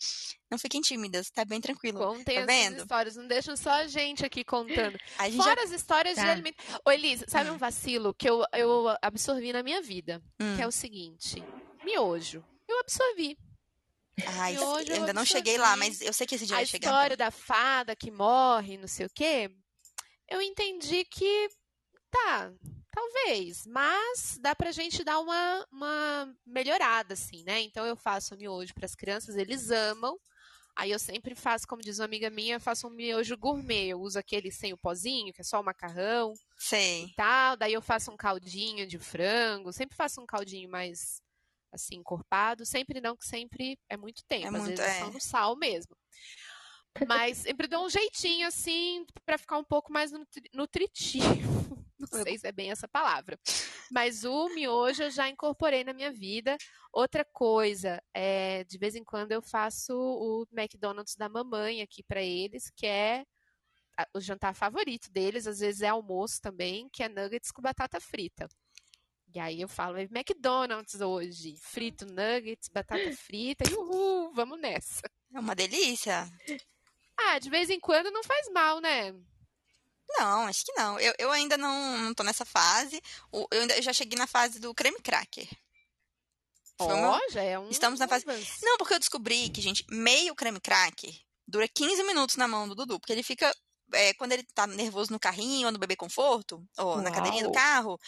Não fiquem tímidas, tá bem tranquilo. Contem tá vendo? histórias, não deixam só a gente aqui contando. A gente Fora já... as histórias tá. de alimento. Ô, Elisa, sabe hum. um vacilo que eu, eu absorvi na minha vida? Hum. Que é o seguinte: miojo. Eu absorvi. Ai, eu ainda não cheguei lá, mas eu sei que esse dia vai chegar. A história da fada que morre, não sei o quê. Eu entendi que tá, talvez, mas dá pra gente dar uma, uma melhorada, assim, né? Então eu faço miojo para as crianças, eles amam. Aí eu sempre faço, como diz uma amiga minha, faço um miojo gourmet. Eu uso aquele sem o pozinho, que é só o macarrão. Sei. E tal. Daí eu faço um caldinho de frango. Sempre faço um caldinho mais assim, encorpado. Sempre não, que sempre é muito tempo. É Às muito, vezes é. só no sal mesmo. Mas sempre dou um jeitinho, assim, para ficar um pouco mais nutri nutritivo. Não sei se é bem essa palavra. Mas o miojo eu já incorporei na minha vida. Outra coisa, é, de vez em quando eu faço o McDonald's da mamãe aqui para eles, que é o jantar favorito deles, às vezes é almoço também, que é nuggets com batata frita. E aí eu falo, McDonald's hoje, frito nuggets, batata frita, e uhul, vamos nessa. É uma delícia. Ah, de vez em quando não faz mal, né? Não, acho que não. Eu, eu ainda não, não tô nessa fase. Eu, ainda, eu já cheguei na fase do creme cracker. Ó, oh, já é um... Estamos na fase... Não, porque eu descobri que, gente, meio creme cracker dura 15 minutos na mão do Dudu, porque ele fica é, quando ele tá nervoso no carrinho ou no bebê conforto, ou Uau. na cadeirinha do carro,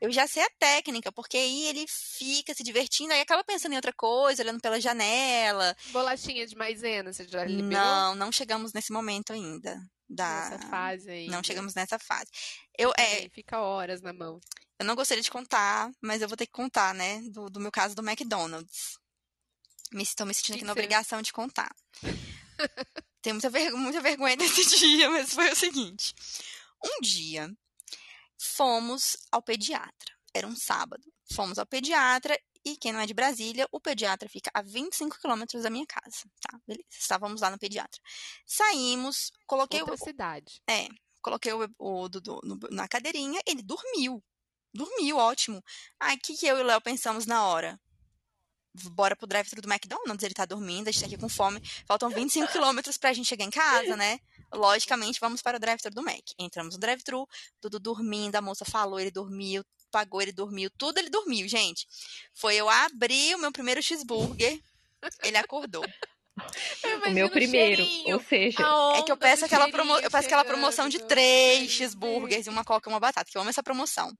eu já sei a técnica, porque aí ele fica se divertindo, aí acaba pensando em outra coisa, olhando pela janela. Bolachinha de maisena, você já liberou? Não, não chegamos nesse momento ainda. Da... Nessa fase aí. Não chegamos nessa fase. Eu, é... Fica horas na mão. Eu não gostaria de contar, mas eu vou ter que contar, né? Do, do meu caso do McDonald's. Me, estou me sentindo aqui na obrigação de contar. Tenho muita, ver muita vergonha desse dia, mas foi o seguinte. Um dia, fomos ao pediatra. Era um sábado. Fomos ao pediatra e quem não é de Brasília, o pediatra fica a 25 quilômetros da minha casa, tá? Beleza. Estávamos lá no pediatra. Saímos, coloquei Outra o. cidade. É. Coloquei o, o Dudu na cadeirinha, ele dormiu. Dormiu, ótimo. Aí, o que, que eu e o Léo pensamos na hora? Bora pro drive-thru do McDonald's, ele tá dormindo, a gente tá aqui com fome. Faltam 25 quilômetros pra gente chegar em casa, né? Logicamente, vamos para o drive-thru do Mac. Entramos no drive-thru, tudo dormindo, a moça falou, ele dormiu, pagou, ele dormiu, tudo ele dormiu, gente. Foi eu abrir o meu primeiro cheeseburger, ele acordou. O meu primeiro, ou seja, é que eu peço aquela, promo eu peço aquela promoção de três cheeseburgers e uma coca e uma batata, que eu amo essa promoção.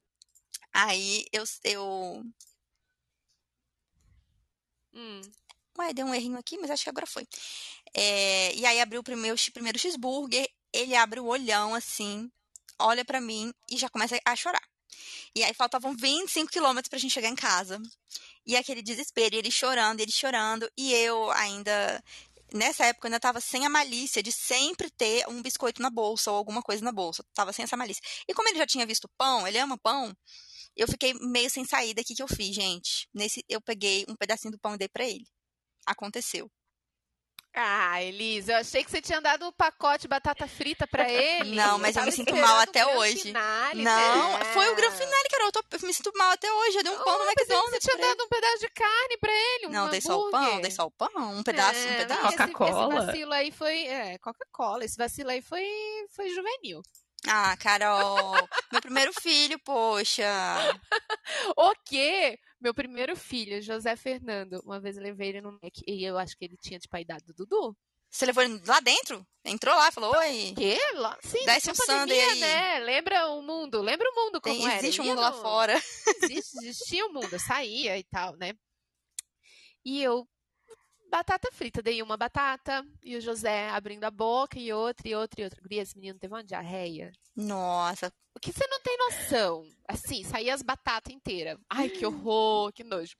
Aí eu. eu... Hum. Ué, deu um errinho aqui, mas acho que agora foi. É, e aí abriu o primeiro, primeiro cheeseburger, ele abre o olhão assim, olha para mim e já começa a chorar. E aí faltavam 25 quilômetros pra gente chegar em casa. E aquele desespero, ele chorando, ele chorando, e eu ainda nessa época eu ainda tava sem a malícia de sempre ter um biscoito na bolsa ou alguma coisa na bolsa. Tava sem essa malícia. E como ele já tinha visto pão, ele ama pão, eu fiquei meio sem saída. O que, que eu fiz, gente? Nesse, eu peguei um pedacinho do pão e dei pra ele. Aconteceu. Ah, Elisa, eu achei que você tinha dado um pacote de batata frita para ele. Não, mas eu, eu me sinto mal até hoje. Finale, não, né? foi o grande finale, cara. Eu, tô, eu, me sinto mal até hoje. Eu dei um pão oh, no McDonald's. Você tinha dado um pedaço de carne para ele, um Não, dei só o pão, dei só o pão, um pedaço, é, um pedaço. Coca-Cola. Esse vacilo aí foi, é, Coca-Cola. Esse vacilo aí foi, foi juvenil. Ah, Carol, meu primeiro filho, poxa. o quê? Meu primeiro filho, José Fernando, uma vez eu levei ele no Mac e eu acho que ele tinha, tipo, a idade do Dudu. Você levou ele lá dentro? Entrou lá, falou, oi. Quê? Lá? Sim, Dá esse um sundae aí. né? Lembra o mundo, lembra o mundo como Tem, era. Existe um mundo lá fora. Existe, existia o um mundo, eu saía e tal, né? E eu batata frita. Dei uma batata e o José abrindo a boca e outra, e outra, e outra. Guria, esse menino teve uma diarreia. Nossa. O que você não tem noção? Assim, saía as batatas inteiras. Ai, que horror, que nojo.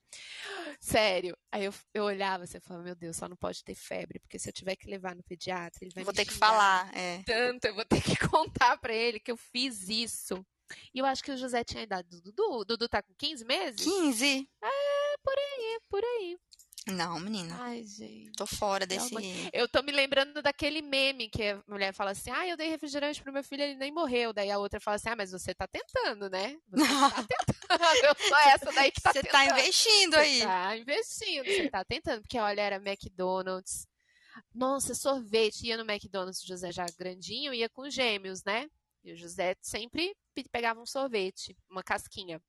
Sério. Aí eu, eu olhava assim e falava, meu Deus, só não pode ter febre, porque se eu tiver que levar no pediatra, ele vai Vou ter que falar, é. Tanto, eu vou ter que contar pra ele que eu fiz isso. E eu acho que o José tinha a idade do Dudu. O Dudu tá com 15 meses? 15? É, por aí, por aí. Não, menina. Ai, gente. Tô fora desse. Eu tô me lembrando daquele meme que a mulher fala assim: ah, eu dei refrigerante pro meu filho, ele nem morreu. Daí a outra fala assim: ah, mas você tá tentando, né? Você Não. tá tentando. Eu sou essa daí que tá Você tentando. tá investindo aí. Você tá investindo, você tá tentando. Porque olha, era McDonald's. Nossa, sorvete. Ia no McDonald's, o José já grandinho, ia com gêmeos, né? E o José sempre pegava um sorvete, uma casquinha.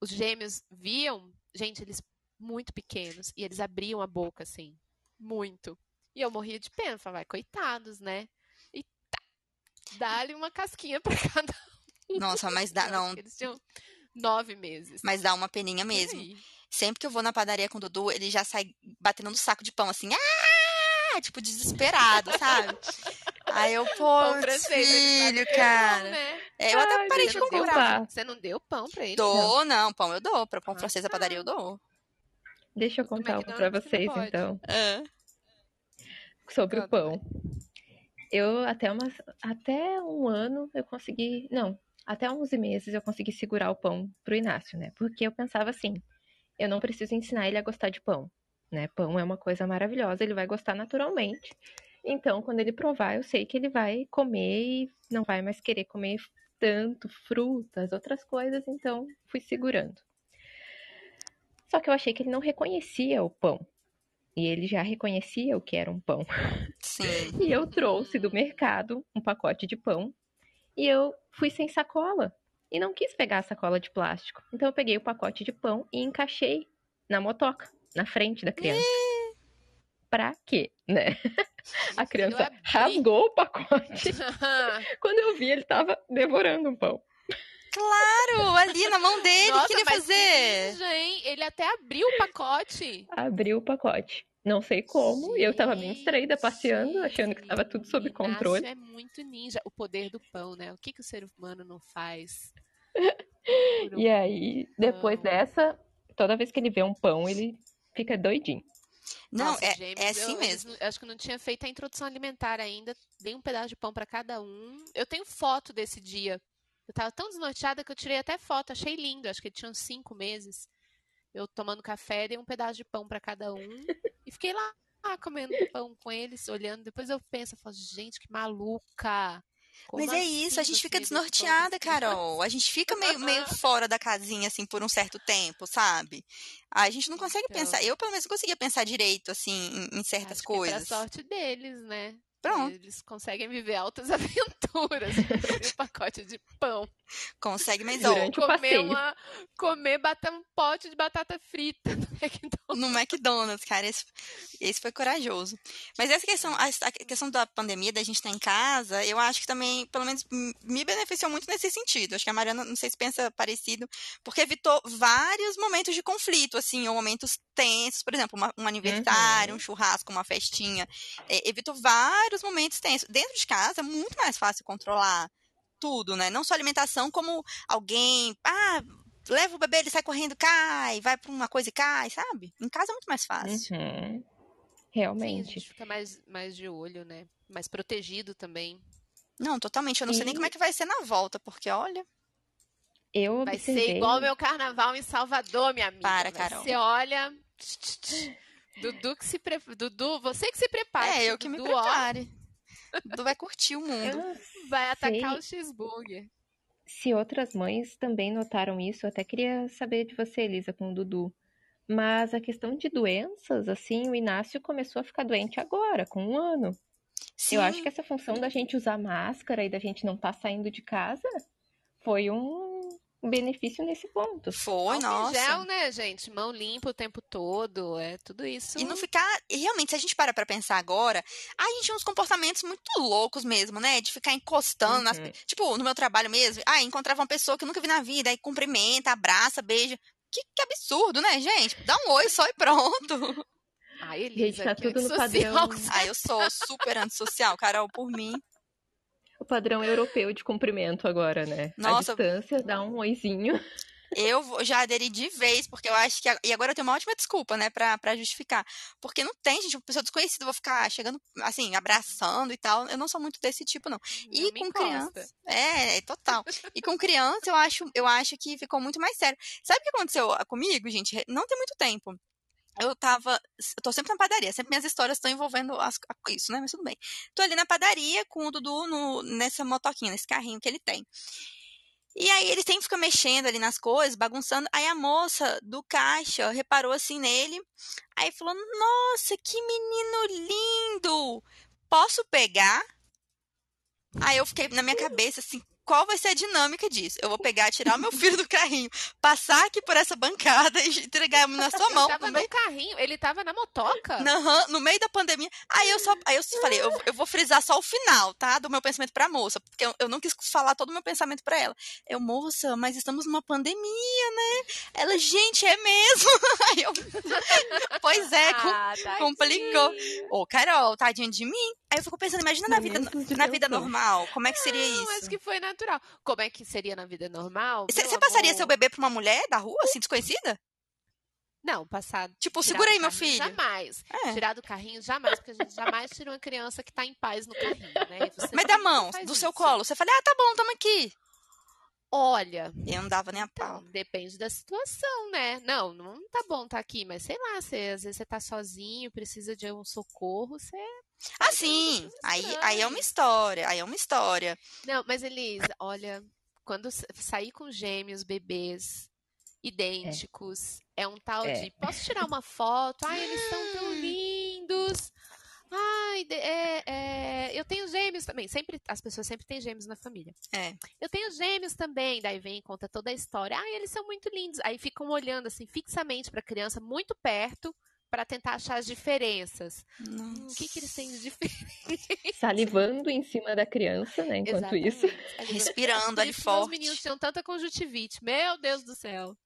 Os gêmeos viam, gente, eles muito pequenos. E eles abriam a boca, assim. Muito. E eu morria de pena. Falava, coitados, né? E tá. Dá-lhe uma casquinha pra cada um. Nossa, mas dá, não. Eles tinham nove meses. Mas dá uma peninha mesmo. Sempre que eu vou na padaria com o Dudu, ele já sai batendo no saco de pão, assim. Ah! Tipo, desesperado, sabe? Aí eu, pô, filho, cara. Pão, né? É, eu até parei de comprar. Você não deu pão pra ele? Dou, não, pão eu dou. Pra pão Ah, francês da tá. padaria eu dou. Deixa eu Do contar uma pra McDonald's você vocês, então, É. sobre o Conta, pão. Eu, até, umas, até um ano, eu consegui. Não, até 11 meses eu consegui segurar o pão pro Inácio, né? Porque eu pensava assim: eu não preciso ensinar ele a gostar de pão, né? Pão é uma coisa maravilhosa, ele vai gostar naturalmente. Então, quando ele provar, eu sei que ele vai comer e não vai mais querer comer tanto frutas, outras coisas, então fui segurando. Só que eu achei que ele não reconhecia o pão. E ele já reconhecia o que era um pão. Sim. E eu trouxe do mercado um pacote de pão e eu fui sem sacola e não quis pegar a sacola de plástico. Então eu peguei o pacote de pão e encaixei na motoca, na frente da criança. Pra quê, né? A criança rasgou o pacote. Quando eu vi, ele tava devorando um pão. Claro, ali na mão dele, o Nossa, que ele ia fazer? ninja, hein? Ele até abriu o pacote. Abriu o pacote. Não sei como, e eu tava bem distraída, passeando, achando que tava tudo sob Inácio controle. é muito ninja. O poder do pão, né? O que, que o ser humano não faz? um E aí, depois pão? dessa, toda vez que ele vê um pão, ele fica doidinho. Não, Nossa, é, gêmeos, é assim eu, mesmo. não- acho que eu não tinha feito a introdução alimentar ainda. Dei um pedaço de pão pra cada um. Eu tenho foto desse dia. Eu tava tão desnorteada que eu tirei até foto. Achei lindo. Acho que ele tinha uns cinco meses. Eu tomando café, dei um pedaço de pão pra cada um. e fiquei lá, lá comendo pão com eles, olhando. Depois eu penso, eu falo, gente, que maluca. Como Mas é assim isso, a gente fica desnorteada? Carol. A gente fica meio, meio fora da casinha, assim, por um certo tempo, sabe? A gente não consegue Então. pensar. Eu, pelo menos, não conseguia pensar direito, assim, em, em certas Acho que é coisas. pra sorte deles, né? Pronto. Eles conseguem viver altas aventuras. um pacote de pão. Consegue, mas Durante o comer passeio. uma, comer bater um pote de batata frita no McDonald's. no McDonald's, cara. Esse, esse foi corajoso. Mas essa questão, a, a questão da pandemia, da gente estar em casa, eu acho que também, pelo menos, me beneficiou muito nesse sentido. Acho que a Mariana, não sei se pensa parecido, porque evitou vários momentos de conflito, assim, ou momentos tensos. Por exemplo, uma- um aniversário, Uhum. um churrasco, uma festinha. É, evitou vários momentos tensos. Dentro de casa é muito mais fácil controlar tudo, né? Não só alimentação, como alguém, ah, leva o bebê, ele sai correndo, cai, vai pra uma coisa e cai, sabe? Em casa é muito mais fácil. Uhum. Sim, a Realmente. gente fica mais, mais de olho, né? Mais protegido também. Não, totalmente. Eu não sei nem como é que vai ser na volta, porque olha. Eu Vai observei. ser igual meu carnaval em Salvador, minha amiga. Para, Carol. Você olha. Dudu que se pre... Dudu, você que se prepara. é, eu que me Dudu, ó, prepare. Dudu vai curtir o mundo. Vai atacar sei. o cheeseburger. Se outras mães também notaram isso, eu até queria saber de você, Elisa, com o Dudu. Mas a questão de doenças, assim, o Inácio começou a ficar doente agora, com um ano. Sim, Eu acho que essa função da gente usar máscara e da gente não estar saindo de casa foi um benefício nesse ponto. foi, em nossa. gel, né, gente? Mão limpa o tempo todo. É tudo isso. E não ficar. Realmente, se a gente para pra pensar agora, a gente tinha uns comportamentos muito loucos mesmo, né? De ficar encostando nas. Uhum. Tipo, no meu trabalho mesmo. Ah, encontrava uma pessoa que eu nunca vi na vida, aí cumprimenta, abraça, beija. Que, que absurdo, né, gente? Dá um oi só e pronto. Ai, Elisa, Gente, tá tudo no padrão. Ah, eu sou super antissocial, Carol, por mim. Padrão europeu de cumprimento agora, né? Nossa. A distância, dá um oizinho. Eu já aderi de vez, porque eu acho que. E agora eu tenho uma ótima desculpa, né, pra, pra justificar. Porque não tem, gente, uma pessoa desconhecida, eu vou ficar chegando, assim, abraçando e tal. Eu não sou muito desse tipo, não. E Não com criança. É, é total. E com criança, eu acho, eu acho que ficou muito mais sério. Sabe o que aconteceu comigo, gente? Não tem muito tempo. Eu tava. Eu tô sempre na padaria, sempre minhas histórias estão envolvendo as- isso, né? Mas tudo bem. Tô ali na padaria com o Dudu no- nessa motoquinha, nesse carrinho que ele tem. E aí ele sempre fica mexendo ali nas coisas, bagunçando. Aí a moça do caixa reparou assim nele. Aí falou: Nossa, que menino lindo! Posso pegar? Aí eu fiquei na minha cabeça assim. Qual vai ser a dinâmica disso? Eu vou pegar, tirar o meu filho do carrinho, passar aqui por essa bancada e entregar na sua mão. Ele tava no no carrinho, ele tava na motoca. No meio da pandemia. Aí eu só, aí eu falei, eu, eu vou frisar só o final, tá? Do meu pensamento pra moça, porque eu, eu não quis falar todo o meu pensamento pra ela. Eu, moça, mas estamos numa pandemia, né? Ela, gente, é mesmo. Aí eu, pois é, Ah, complicou. Ô, Carol, tadinho de mim. Aí eu fico pensando, imagina na vida, na vida normal, como é que seria Não, isso? acho que foi natural. Como é que seria na vida normal? Você passaria seu bebê pra uma mulher da rua, assim, desconhecida? Não, passado. Tipo, segura aí, meu filho. Jamais. É. Tirar do carrinho, jamais, porque a gente jamais tira uma criança que tá em paz no carrinho, né? Mas da mão, do seu isso. colo. Você fala, ah, tá bom, tamo aqui. Olha, Eu não dava nem a pau. então, depende da situação, né? Não, não tá bom tá aqui, mas sei lá, você, às vezes você tá sozinho, precisa de um socorro, você. Ah, sim. Aí, aí é uma estranhas. história. Aí é uma história. Não, mas Elisa, olha, quando sa- sair com gêmeos, bebês idênticos, é, um tal É. de posso tirar uma foto? Ai, eles são tão lindos. Ai, de- é, é, eu tenho gêmeos também. Sempre, as pessoas sempre têm gêmeos na família. É. Eu tenho gêmeos também. Daí vem e conta toda a história. Ai, eles são muito lindos. Aí ficam olhando assim fixamente para a criança, muito perto, para tentar achar as diferenças. Hum, o que, que eles têm de diferente? Salivando em cima da criança, né? Enquanto isso. Exatamente. Respirando ali Por isso, forte. Os meninos tinham tanta conjuntivite. Meu Deus do céu.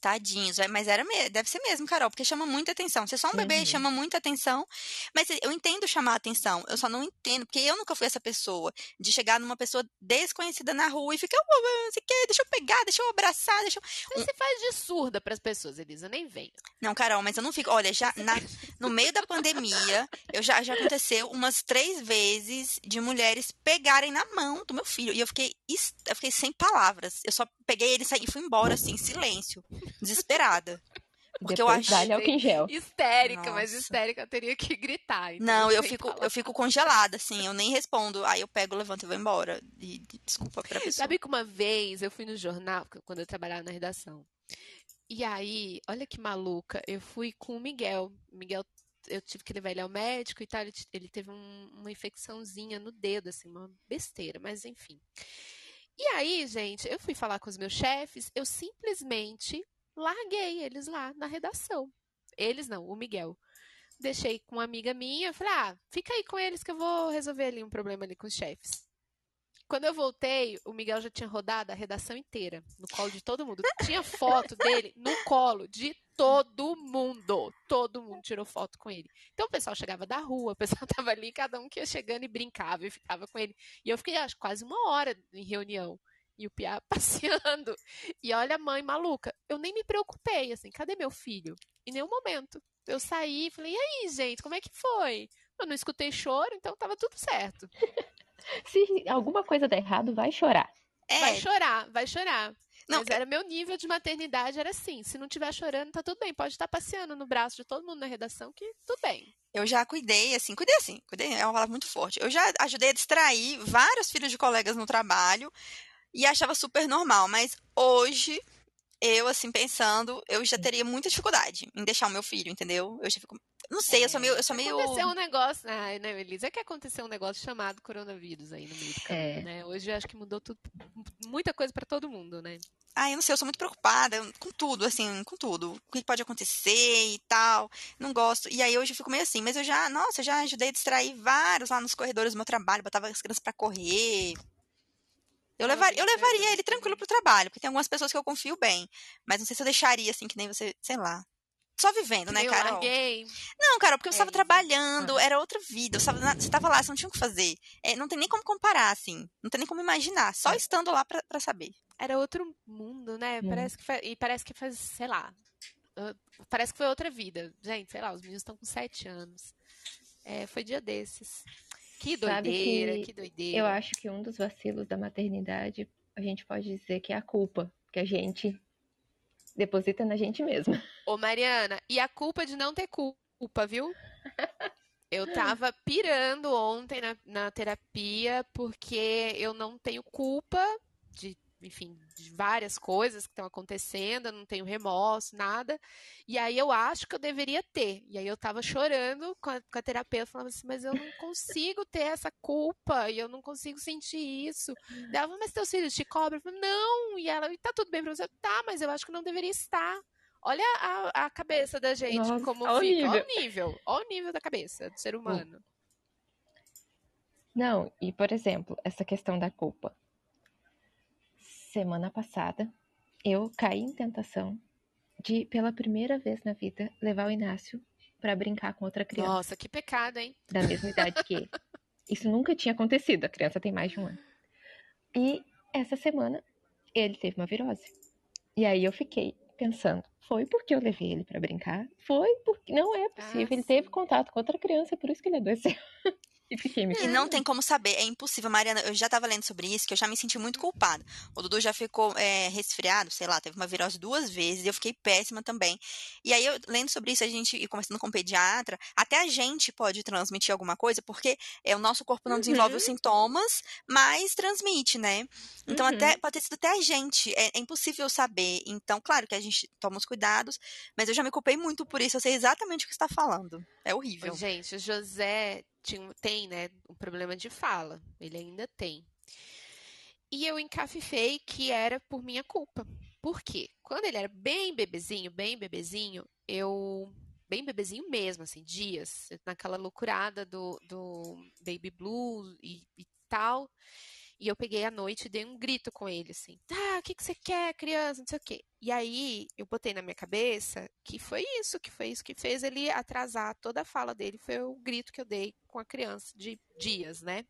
Tadinhos, vai- mas era deve ser mesmo, Carol, porque chama muita atenção. Você é só um bebê Uhum. chama muita atenção, mas eu entendo chamar atenção. Eu só não entendo, porque eu nunca fui essa pessoa de chegar numa pessoa desconhecida na rua e ficar, "Ué, ué, não sei o quê, deixa eu pegar, deixa eu abraçar, deixa eu... Você se faz de surda para as pessoas, Elisa, nem vem. Não, Carol, mas eu não fico. Olha, já na- no meio da pandemia, eu já, já aconteceu umas três vezes de mulheres pegarem na mão do meu filho. E eu fiquei, eu fiquei sem palavras. Eu só peguei ele e saí- e fui embora, assim, em silêncio, desesperada. Porque eu Depois acho. dá-lhe álcool em gel. Histérica, mas Nossa. histérica eu teria que gritar. então Não, eu fico, eu fico congelada, assim, eu nem respondo. Aí eu pego, levanto e vou embora. E, e desculpa pra pessoa. Sabe que uma vez eu fui no jornal, quando eu trabalhava na redação. E aí, olha que maluca, eu fui com o Miguel. O Miguel eu tive que levar ele ao médico e tal. Ele, ele teve um, uma infecçãozinha no dedo, assim, uma besteira, mas enfim. E aí, gente, eu fui falar com os meus chefes, eu simplesmente larguei eles lá na redação. Eles não, o Miguel. Deixei com uma amiga minha, falei, ah, fica aí com eles que eu vou resolver ali um problema ali com os chefes. Quando eu voltei, o Miguel já tinha rodado a redação inteira, no colo de todo mundo. Tinha foto dele no colo de todo mundo. Todo mundo tirou foto com ele. Então o pessoal chegava da rua, o pessoal tava ali, cada um que ia chegando e brincava e ficava com ele. E eu fiquei, acho, quase uma hora em reunião. E o Piá passeando. E olha a mãe maluca. Eu nem me preocupei, assim, cadê meu filho? Em nenhum momento. Eu saí e falei, e aí, gente, como é que foi? Eu não escutei choro, então tava tudo certo. Se alguma coisa der errado, vai chorar. É. Vai chorar, vai chorar. Não, Mas era meu nível de maternidade, era assim. Se não estiver chorando, tá tudo bem. Pode estar passeando no braço de todo mundo na redação, que tudo bem. Eu já cuidei, assim, cuidei assim, cuidei, é uma palavra muito forte. Eu já ajudei a distrair vários filhos de colegas no trabalho e achava super normal. Mas hoje, eu, assim, pensando, eu já teria muita dificuldade em deixar o meu filho, entendeu? Eu já fico, não sei, é, eu sou meio. Eu sou meio... Aconteceu um negócio. Ah, né, Elisa? É que aconteceu um negócio chamado coronavírus aí no meio do caminho, é. né? Hoje eu acho que mudou tudo, muita coisa para todo mundo, né? Ah, eu não sei, eu sou muito preocupada com tudo, assim, com tudo. O que pode acontecer e tal. Não gosto. E aí hoje eu fico meio assim, mas eu já, nossa, eu já ajudei a distrair vários lá nos corredores do meu trabalho, botava as crianças para correr. Eu, levar, eu levaria ele tranquilo pro trabalho, porque tem algumas pessoas que eu confio bem. Mas não sei se eu deixaria, assim, que nem você, sei lá só vivendo, né, Carol? Larguei. Não, Carol, porque eu estava é. trabalhando, era outra vida. Eu estava, você estava lá, você não tinha o que fazer. É, não tem nem como comparar, assim. Não tem nem como imaginar. Só é. estando lá para saber. Era outro mundo, né? Hum. Parece que e parece que faz, sei lá. Parece que foi outra vida. Gente, sei lá, os meninos estão com sete anos. É, foi dia desses. Que doideira, que, que doideira. Eu acho que um dos vacilos da maternidade, a gente pode dizer que é a culpa que a gente deposita na gente mesma. Ô, Mariana, e a culpa de não ter culpa, viu? Eu tava pirando ontem na, na terapia porque eu não tenho culpa de enfim, de várias coisas que estão acontecendo, eu não tenho remorso, nada. E aí eu acho que eu deveria ter. E aí eu tava chorando com a, com a terapeuta, falando assim, mas eu não consigo ter essa culpa, e eu não consigo sentir isso. Ela mas teus filhos te cobram? Eu falei, não, e ela, tá tudo bem pra você? Tá, mas eu acho que não deveria estar. Olha a, a cabeça da gente, Nossa, como fica. Nível. Olha o nível. Olha o nível da cabeça do ser humano. Não, e por exemplo, essa questão da culpa semana passada, eu caí em tentação de, pela primeira vez na vida, levar o Inácio para brincar com outra criança. Nossa, que pecado, hein? Da mesma idade que ele. Isso nunca tinha acontecido, a criança tem mais de um ano. E essa semana ele teve uma virose. E aí eu fiquei pensando, foi porque eu levei ele para brincar? Foi porque não é possível, ah, ele teve contato com outra criança, por isso que ele adoeceu. E E não tem como saber, é impossível. Mariana, eu já tava lendo sobre isso, que eu já me senti muito culpada. O Dudu já ficou é, resfriado, sei lá, teve uma virose duas vezes, e eu fiquei péssima também. E aí, eu, lendo sobre isso, a gente, e conversando com o pediatra, até a gente pode transmitir alguma coisa, porque é, o nosso corpo não desenvolve os uhum. sintomas, mas transmite, né? Então, uhum. até, pode ter sido até a gente, é, é impossível saber. Então, claro que a gente toma os cuidados, mas eu já me culpei muito por isso, eu sei exatamente o que está falando. É horrível. Gente, o José tinha, tem, né, um problema de fala. Ele ainda tem. E eu encafifei que era por minha culpa. Por quê? Quando ele era bem bebezinho, bem bebezinho, eu. Bem bebezinho mesmo, assim, dias, naquela loucurada do, do Baby Blue e, e tal. E eu peguei à noite e dei um grito com ele, assim, tá, o que, que você quer, criança, não sei o quê. E aí eu botei na minha cabeça que foi isso, que foi isso que fez ele atrasar toda a fala dele, foi o grito que eu dei com a criança de dias, né?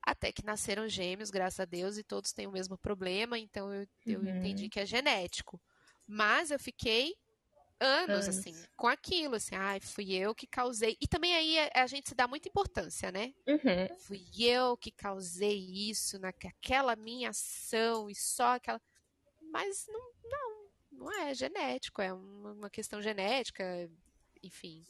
Até que nasceram gêmeos, graças a Deus, e todos têm o mesmo problema, então eu, eu uhum. entendi que é genético. Mas eu fiquei anos, anos, assim, com aquilo, assim, ai, fui eu que causei. E também aí a, a gente se dá muita importância, né? Uhum. Fui eu que causei isso, naquela minha ação e só aquela. Mas não, não, não é genético, é uma, uma questão genética, enfim.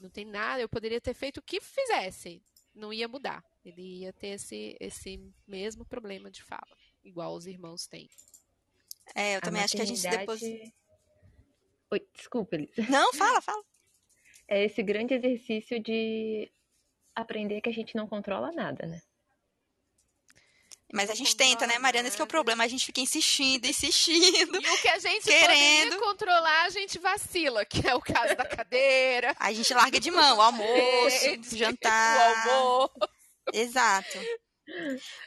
Não tem nada, eu poderia ter feito o que fizesse, não ia mudar. Ele ia ter esse, esse mesmo problema de fala, igual os irmãos têm. É, eu também acho que a gente depois Oi, desculpa, Elisa. Não, fala, fala. é esse grande exercício de aprender que a gente não controla nada, né? Mas a gente tenta, né, Mariana? Esse que é o problema. A gente fica insistindo, insistindo. E o que a gente querendo controlar, a gente vacila, que é o caso da cadeira. A gente larga de mão o almoço, é, o jantar. O almoço. Exato.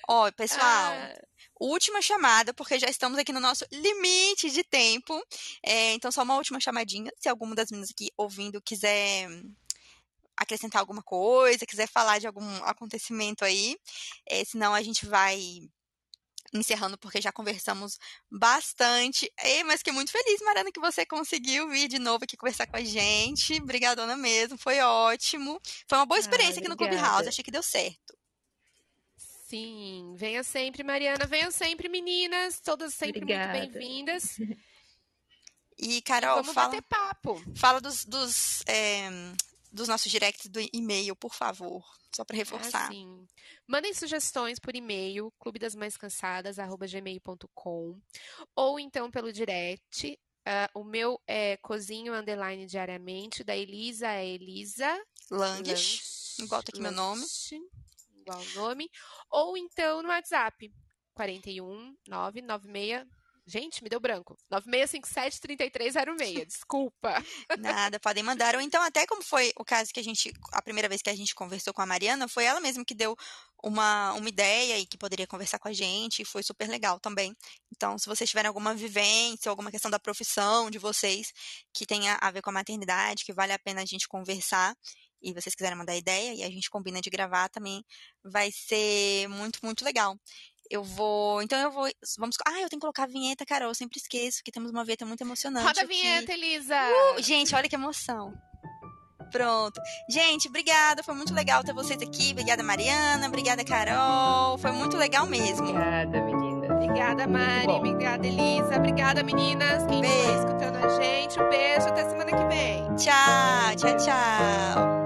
Ó, pessoal, ah. Última chamada, porque já estamos aqui no nosso limite de tempo. É, então, só uma última chamadinha. Se alguma das meninas aqui ouvindo quiser acrescentar alguma coisa, quiser falar de algum acontecimento aí. É, senão a gente vai encerrando porque já conversamos bastante. Ei, mas fiquei muito feliz, Mariana, que você conseguiu vir de novo aqui conversar com a gente. Obrigadona mesmo, foi ótimo. Foi uma boa experiência ah, aqui no Clubhouse, achei que deu certo. Sim, venha sempre, Mariana, venham sempre, meninas, todas sempre obrigada. muito bem-vindas. E, Carol, e vamos fala, bater papo. Fala dos, dos é, dos nossos directs do e-mail, por favor. Só para reforçar. Ah, sim. Mandem sugestões por e-mail, clubedasmãescansadas.gmail.com ou então pelo direct. Uh, o meu é cozinho underline diariamente, da Elisa é Elisa Langes. Igual tá aqui meu nome. Igual o nome. Ou então no WhatsApp, 41 996 Gente, me deu branco. 9657-3306. Desculpa. Nada, podem mandar. Ou então, até como foi o caso que a gente. A primeira vez que a gente conversou com a Mariana, foi ela mesma que deu uma, uma ideia e que poderia conversar com a gente. E foi super legal também. Então, se vocês tiverem alguma vivência, alguma questão da profissão de vocês que tenha a ver com a maternidade, que vale a pena a gente conversar, e vocês quiserem mandar ideia e a gente combina de gravar também, vai ser muito, muito legal. Eu vou. Então eu vou. Vamos. Ah, eu tenho que colocar a vinheta, Carol. Eu sempre esqueço que temos uma vinheta muito emocionante. Roda a vinheta, Elisa! Uh, gente, olha que emoção. Pronto. Gente, obrigada. Foi muito legal ter vocês aqui. Obrigada, Mariana. Obrigada, Carol. Foi muito legal mesmo. Obrigada, menina. Obrigada, Mari. Obrigada, Elisa. Obrigada, meninas. Quem está escutando a gente. Um beijo. Até semana que vem. Tchau, tchau, tchau.